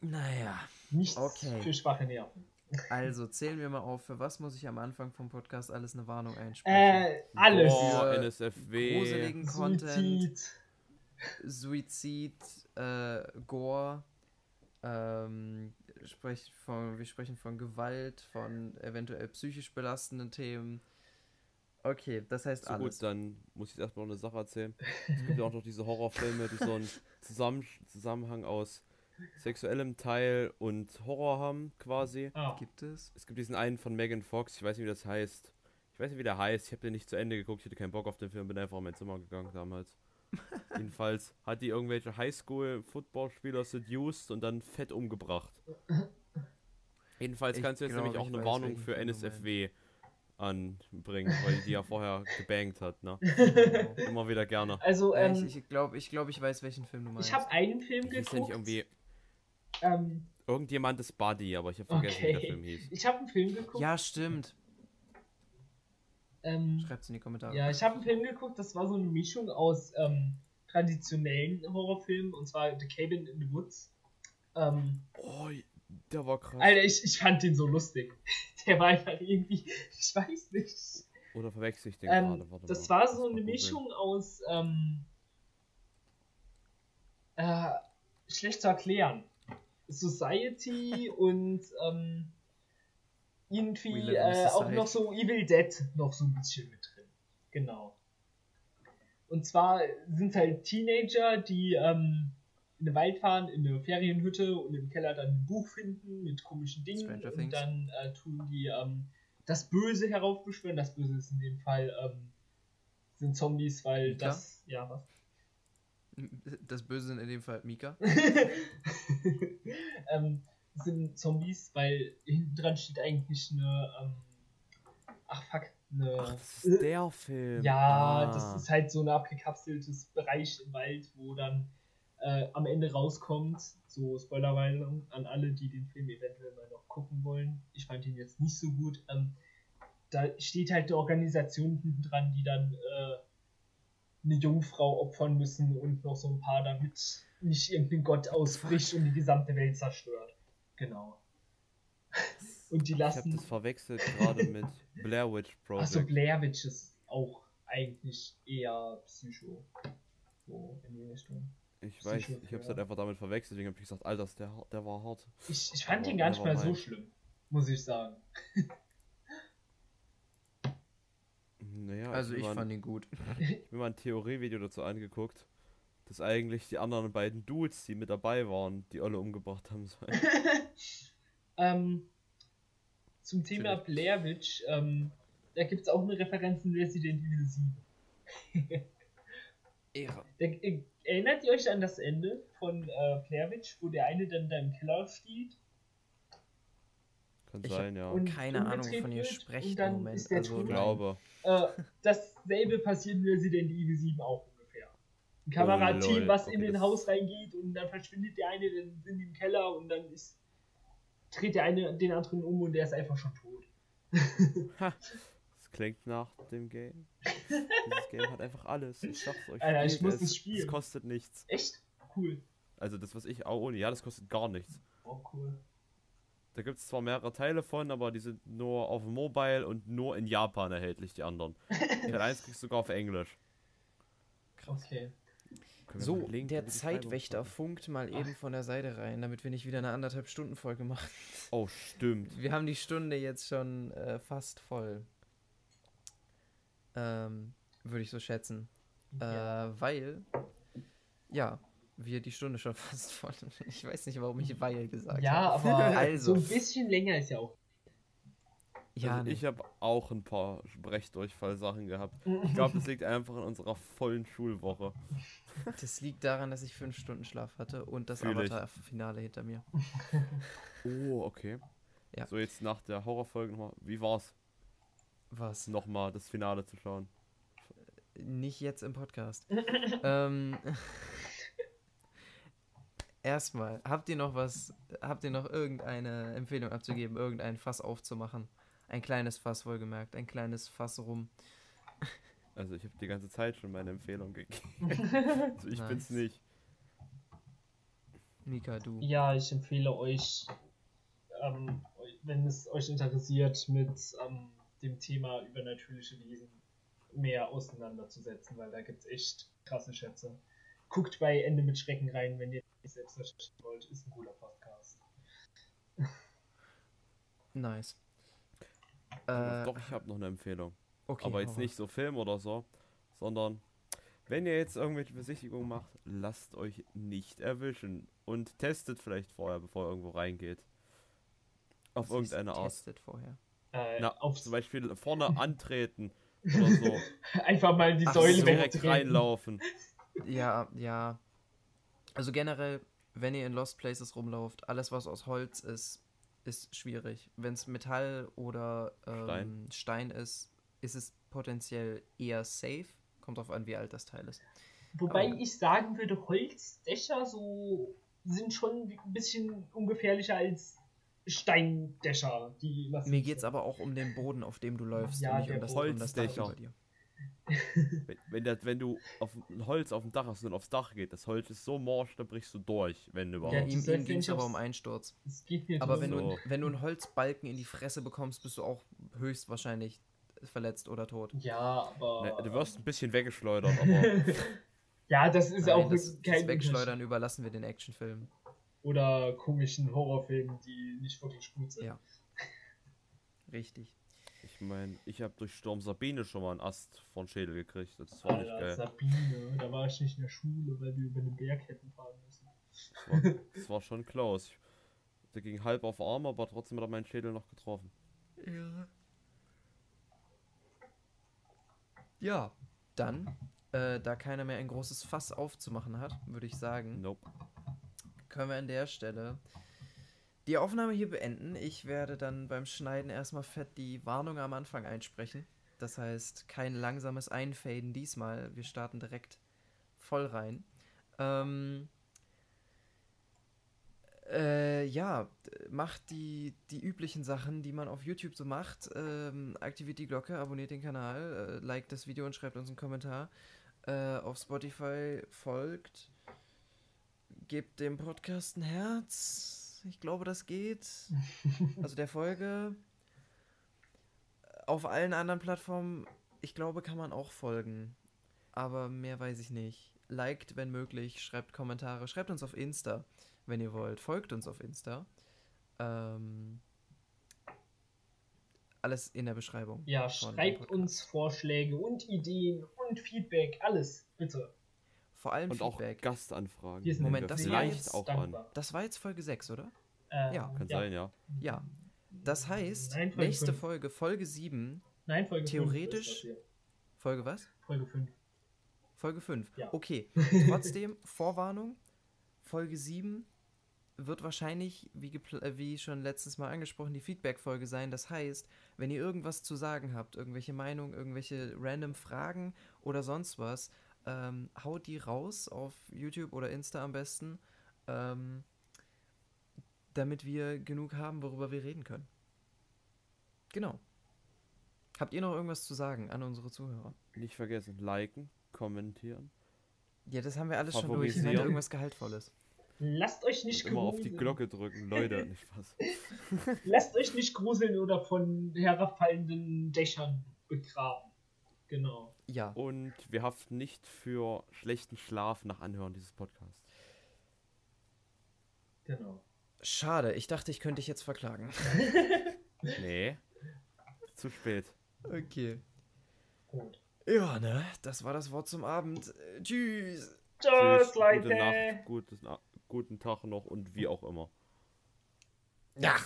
Naja, Nichts Okay. für schwache Nerven. also zählen wir mal auf, für was muss ich am Anfang vom Podcast alles eine Warnung einsprechen? Äh, alles. Boah, NSFW. Gruseligen Content, Suizid. Suizid, äh, Gore, ähm, sprech von, wir sprechen von Gewalt, von eventuell psychisch belastenden Themen. Okay, das heißt So alles. gut, dann muss ich jetzt erstmal noch eine Sache erzählen. Es gibt ja auch noch diese Horrorfilme, die so einen Zusammen Zusammenhang aus sexuellem Teil und Horror haben, quasi. Ah. Gibt es? Es gibt diesen einen von Megan Fox, ich weiß nicht, wie das heißt. Ich weiß nicht, wie der heißt. Ich habe den nicht zu Ende geguckt, ich hatte keinen Bock auf den Film, bin einfach in mein Zimmer gegangen damals. Jedenfalls hat die irgendwelche Highschool-Footballspieler seduced und dann fett umgebracht. Jedenfalls Ich kannst du jetzt glaub, nämlich auch eine Warnung für NSFW anbringen, weil die ja vorher gebankt hat, ne? Immer wieder gerne. Also, Äh, ähm, ich ich glaube, ich, glaub, ich weiß, welchen Film du meinst. ich habe einen Film Ich ja nicht geguckt. irgendwie. ähm, Irgendjemand ist Buddy, aber ich habe vergessen, wie der okay. Film hieß. Ich habe einen Film geguckt. ja, stimmt. Ähm, Schreibt's in die Kommentare. ja, ich habe einen Film geguckt, das war so eine Mischung aus ähm, traditionellen Horrorfilmen und zwar The Cabin in the Woods. Ähm, Oh, der war krass. Alter, ich, ich fand den so lustig. Der war einfach irgendwie, ich weiß nicht. Oder verwechsel ich den Ähm, gerade? Warte das mal, war so mal eine googeln. Mischung aus ähm, äh, schlecht zu erklären. Society und ähm, irgendwie äh, auch noch so Evil Dead noch so ein bisschen mit drin. Genau. Und zwar sind halt Teenager, die ähm, in den Wald fahren, in eine Ferienhütte und im Keller dann ein Buch finden mit komischen Dingen und dann äh, tun die ähm, das Böse heraufbeschwören. Das Böse ist in dem Fall ähm, sind Zombies, weil Mika? das ja was. Das Böse sind in dem Fall Mika. ähm, sind Zombies, weil hinten dran steht eigentlich eine ähm, ach fuck eine Ach, das ist der Film. Ja, Ah. das ist halt so ein abgekapseltes Bereich im Wald, wo dann äh, am Ende rauskommt, so Spoilerwarnung an alle, die den Film eventuell mal noch gucken wollen. Ich fand ihn jetzt nicht so gut. Ähm, da steht halt eine Organisation hinten dran, die dann äh, eine Jungfrau opfern müssen und noch so ein paar, damit nicht irgendein Gott ausbricht und die gesamte Welt zerstört. Genau. Und die Ich habe lassen. das verwechselt gerade mit Blair Witch Project. Achso, Blair Witch ist auch eigentlich eher Psycho. So in die Richtung. ich weiß, Psycho, ich habe es halt einfach damit verwechselt, deswegen habe ich gesagt, Alter, der, der war hart. Ich, ich fand Aber ihn gar nicht mal so nevermind. schlimm, muss ich sagen. Naja, Also ich mir mal, fand ihn gut. mir mal ein Theorievideo dazu angeguckt, dass eigentlich die anderen beiden Dudes, die mit dabei waren, die alle umgebracht haben sollen. ähm, zum Thema. Blair Witch, ähm, da gibt es auch eine Referenz in Resident Evil 7. Ehre. Da, äh, erinnert ihr euch an das Ende von äh, Blair Witch, wo der eine dann da im Keller steht? Kann Ich sein, ja. und Keine Ahnung, wovon ihr und im Moment. ist der Also, ich glaube. Äh, dasselbe passiert in Resident Evil 7 auch. Ein Kamerateam, Oh, was Okay, in das- Haus reingeht und dann verschwindet der eine, dann sind die im Keller und dann ist dreht der eine den anderen um und der ist einfach schon tot. Das klingt nach dem Game. Dieses Game hat einfach alles. Ich sag's euch. Alter, ich muss es. es spielen. Es kostet nichts. Echt? Cool. Also das, was ich auch ohne, ja, das kostet gar nichts. Oh, cool. Da gibt es zwar mehrere Teile von, aber die sind nur auf dem Mobile und nur in Japan erhältlich, die anderen. Teil 1 kriegst du sogar auf Englisch. Okay. So, der Zeitwächter funkt mal eben von der Seite rein, damit wir nicht wieder eine anderthalb Stunden Folge machen. Oh, stimmt. Wir haben die Stunde jetzt schon äh, fast voll. Ähm, würde ich so schätzen. Ja. Äh, weil, ja, wir die Stunde schon fast voll. Ich weiß nicht, warum ich weil gesagt ja, habe. aber Also. so ein bisschen länger ist ja auch. Ja, also nee. ich habe auch ein paar Brechdurchfall-Sachen gehabt. Ich glaube, das liegt einfach an unserer vollen Schulwoche. das liegt daran, dass ich fünf Stunden Schlaf hatte und das. Avatar-Finale hinter mir. Oh, okay. Ja. So, jetzt nach der Horrorfolge nochmal. Wie war's, Was? nochmal das Finale zu schauen? Nicht jetzt im Podcast. ähm, Erstmal, habt ihr noch was, habt ihr noch irgendeine Empfehlung abzugeben, irgendein Fass aufzumachen? Ein kleines Fass wohlgemerkt, ein kleines Fass rum. Also, ich habe die ganze Zeit schon meine Empfehlung gegeben. also, ich bin's Nice. nicht. Mika, du. Ja, ich empfehle euch, ähm, wenn es euch interessiert, mit ähm, dem Thema übernatürliche Wesen mehr auseinanderzusetzen, weil da gibt es echt krasse Schätze. Guckt bei Ende mit Schrecken rein, wenn ihr nicht selbst recherchieren wollt. Ist ein guter Podcast. Nice. Doch, Äh, Doch, ich habe noch eine Empfehlung. okay, aber jetzt nicht so Film oder so, sondern wenn ihr jetzt irgendwelche Besichtigungen macht, lasst euch nicht erwischen und testet vielleicht vorher, bevor ihr irgendwo reingeht. Auf. Was irgendeine Art. Testet vorher. Äh, Na, aufs, zum Beispiel vorne antreten oder so. einfach mal die Ach Säule so. direkt reinlaufen. Ja, ja. Also generell, wenn ihr in Lost Places rumlauft, alles was aus Holz ist, ist schwierig. Wenn es Metall oder ähm, Stein. Stein. ist, ist es potenziell eher safe. Kommt drauf an, wie alt das Teil ist. Wobei Aber- ich sagen würde, Holzdächer so sind schon ein bisschen ungefährlicher als Steindächer, die Mir geht es aber auch um den Boden, auf dem du läufst Ja, und nicht um das, Boden. um das Dach Holzdächer. über dir. Wenn, wenn, das, wenn du auf ein Holz auf dem Dach hast und aufs Dach geht, das Holz ist so morsch, da brichst du durch, wenn überhaupt. Ja, ihm das ihm ging es aber um Einsturz. Aber wenn, So. du, wenn du einen Holzbalken in die Fresse bekommst, bist du auch höchstwahrscheinlich verletzt oder tot. Ja, aber. Ne, du wirst ein bisschen weggeschleudert, aber ja, das ist Nein, auch das, das kein Wegschleudern überlassen wir den Actionfilmen. Oder komischen Horrorfilmen, die nicht wirklich gut sind. Ja. Richtig. Ich meine, ich habe durch Sturm Sabine schon mal einen Ast von Schädel gekriegt. Das war nicht Alter, geil. Sabine, da war ich nicht in der Schule, weil wir über den Berg hätten fahren müssen. Das war, das war schon close. Der ging halb auf Arm, aber trotzdem hat er meinen Schädel noch getroffen. Ja. Ja, dann, äh, da keiner mehr ein großes Fass aufzumachen hat, würde ich sagen, Nope. können wir an der Stelle die Aufnahme hier beenden. Ich werde dann beim Schneiden erstmal fett die Warnung am Anfang einsprechen. Das heißt, kein langsames Einfaden diesmal. Wir starten direkt voll rein. Ähm, äh, ja, macht die, die üblichen Sachen, die man auf YouTube so macht. Ähm, aktiviert die Glocke, abonniert den Kanal, äh, liked das Video und schreibt uns einen Kommentar. Äh, auf Spotify folgt. Gebt dem Podcast ein Herz. Ich glaube, das geht. Also der Folge. Auf allen anderen Plattformen, ich glaube, kann man auch folgen. Aber mehr weiß ich nicht. Liked, wenn möglich, schreibt Kommentare, schreibt uns auf Insta, wenn ihr wollt. Folgt uns auf Insta. Ähm, alles in der Beschreibung. Ja, schreibt uns Vorschläge und Ideen und Feedback, alles, bitte. Vor allem Und auch Feedback. Gastanfragen. Wir sind Moment, das war auch dankbar. an. Das war jetzt Folge 6, oder? Äh, Ja. Kann sein, ja. Ja. Das heißt, Nein, Folge nächste fünf. Folge, Folge 7. Nein, Folge Theoretisch- 5 ist das hier. Folge was? Folge 5. Folge 5. Ja. Okay. Trotzdem, Vorwarnung. Folge 7 wird wahrscheinlich, wie, gepl- äh, wie schon letztes Mal angesprochen, die Feedback-Folge sein. Das heißt, wenn ihr irgendwas zu sagen habt, irgendwelche Meinungen, irgendwelche random Fragen oder sonst was, ähm, haut die raus auf YouTube oder Insta am besten, ähm, damit wir genug haben, worüber wir reden können. Genau. Habt ihr noch irgendwas zu sagen an unsere Zuhörer? Nicht vergessen, liken, kommentieren. Ja, das haben wir alles schon durch. Nennt Favorisieren. irgendwas Gehaltvolles. Lasst euch nicht Immer auf die gruseln. Glocke drücken, Leute. Nicht was. Lasst euch nicht gruseln oder von herabfallenden Dächern begraben. Genau. Ja. Und wir haften nicht für schlechten Schlaf nach Anhören dieses Podcasts. Genau. Schade, ich dachte, ich könnte dich jetzt verklagen. Nee. Zu spät. Okay. Gut. Ja, ne? Das war das Wort zum Abend. Tschüss. Tschüss, Gute Leute. Nacht, gutes Na guten Tag noch und wie auch immer. Ja.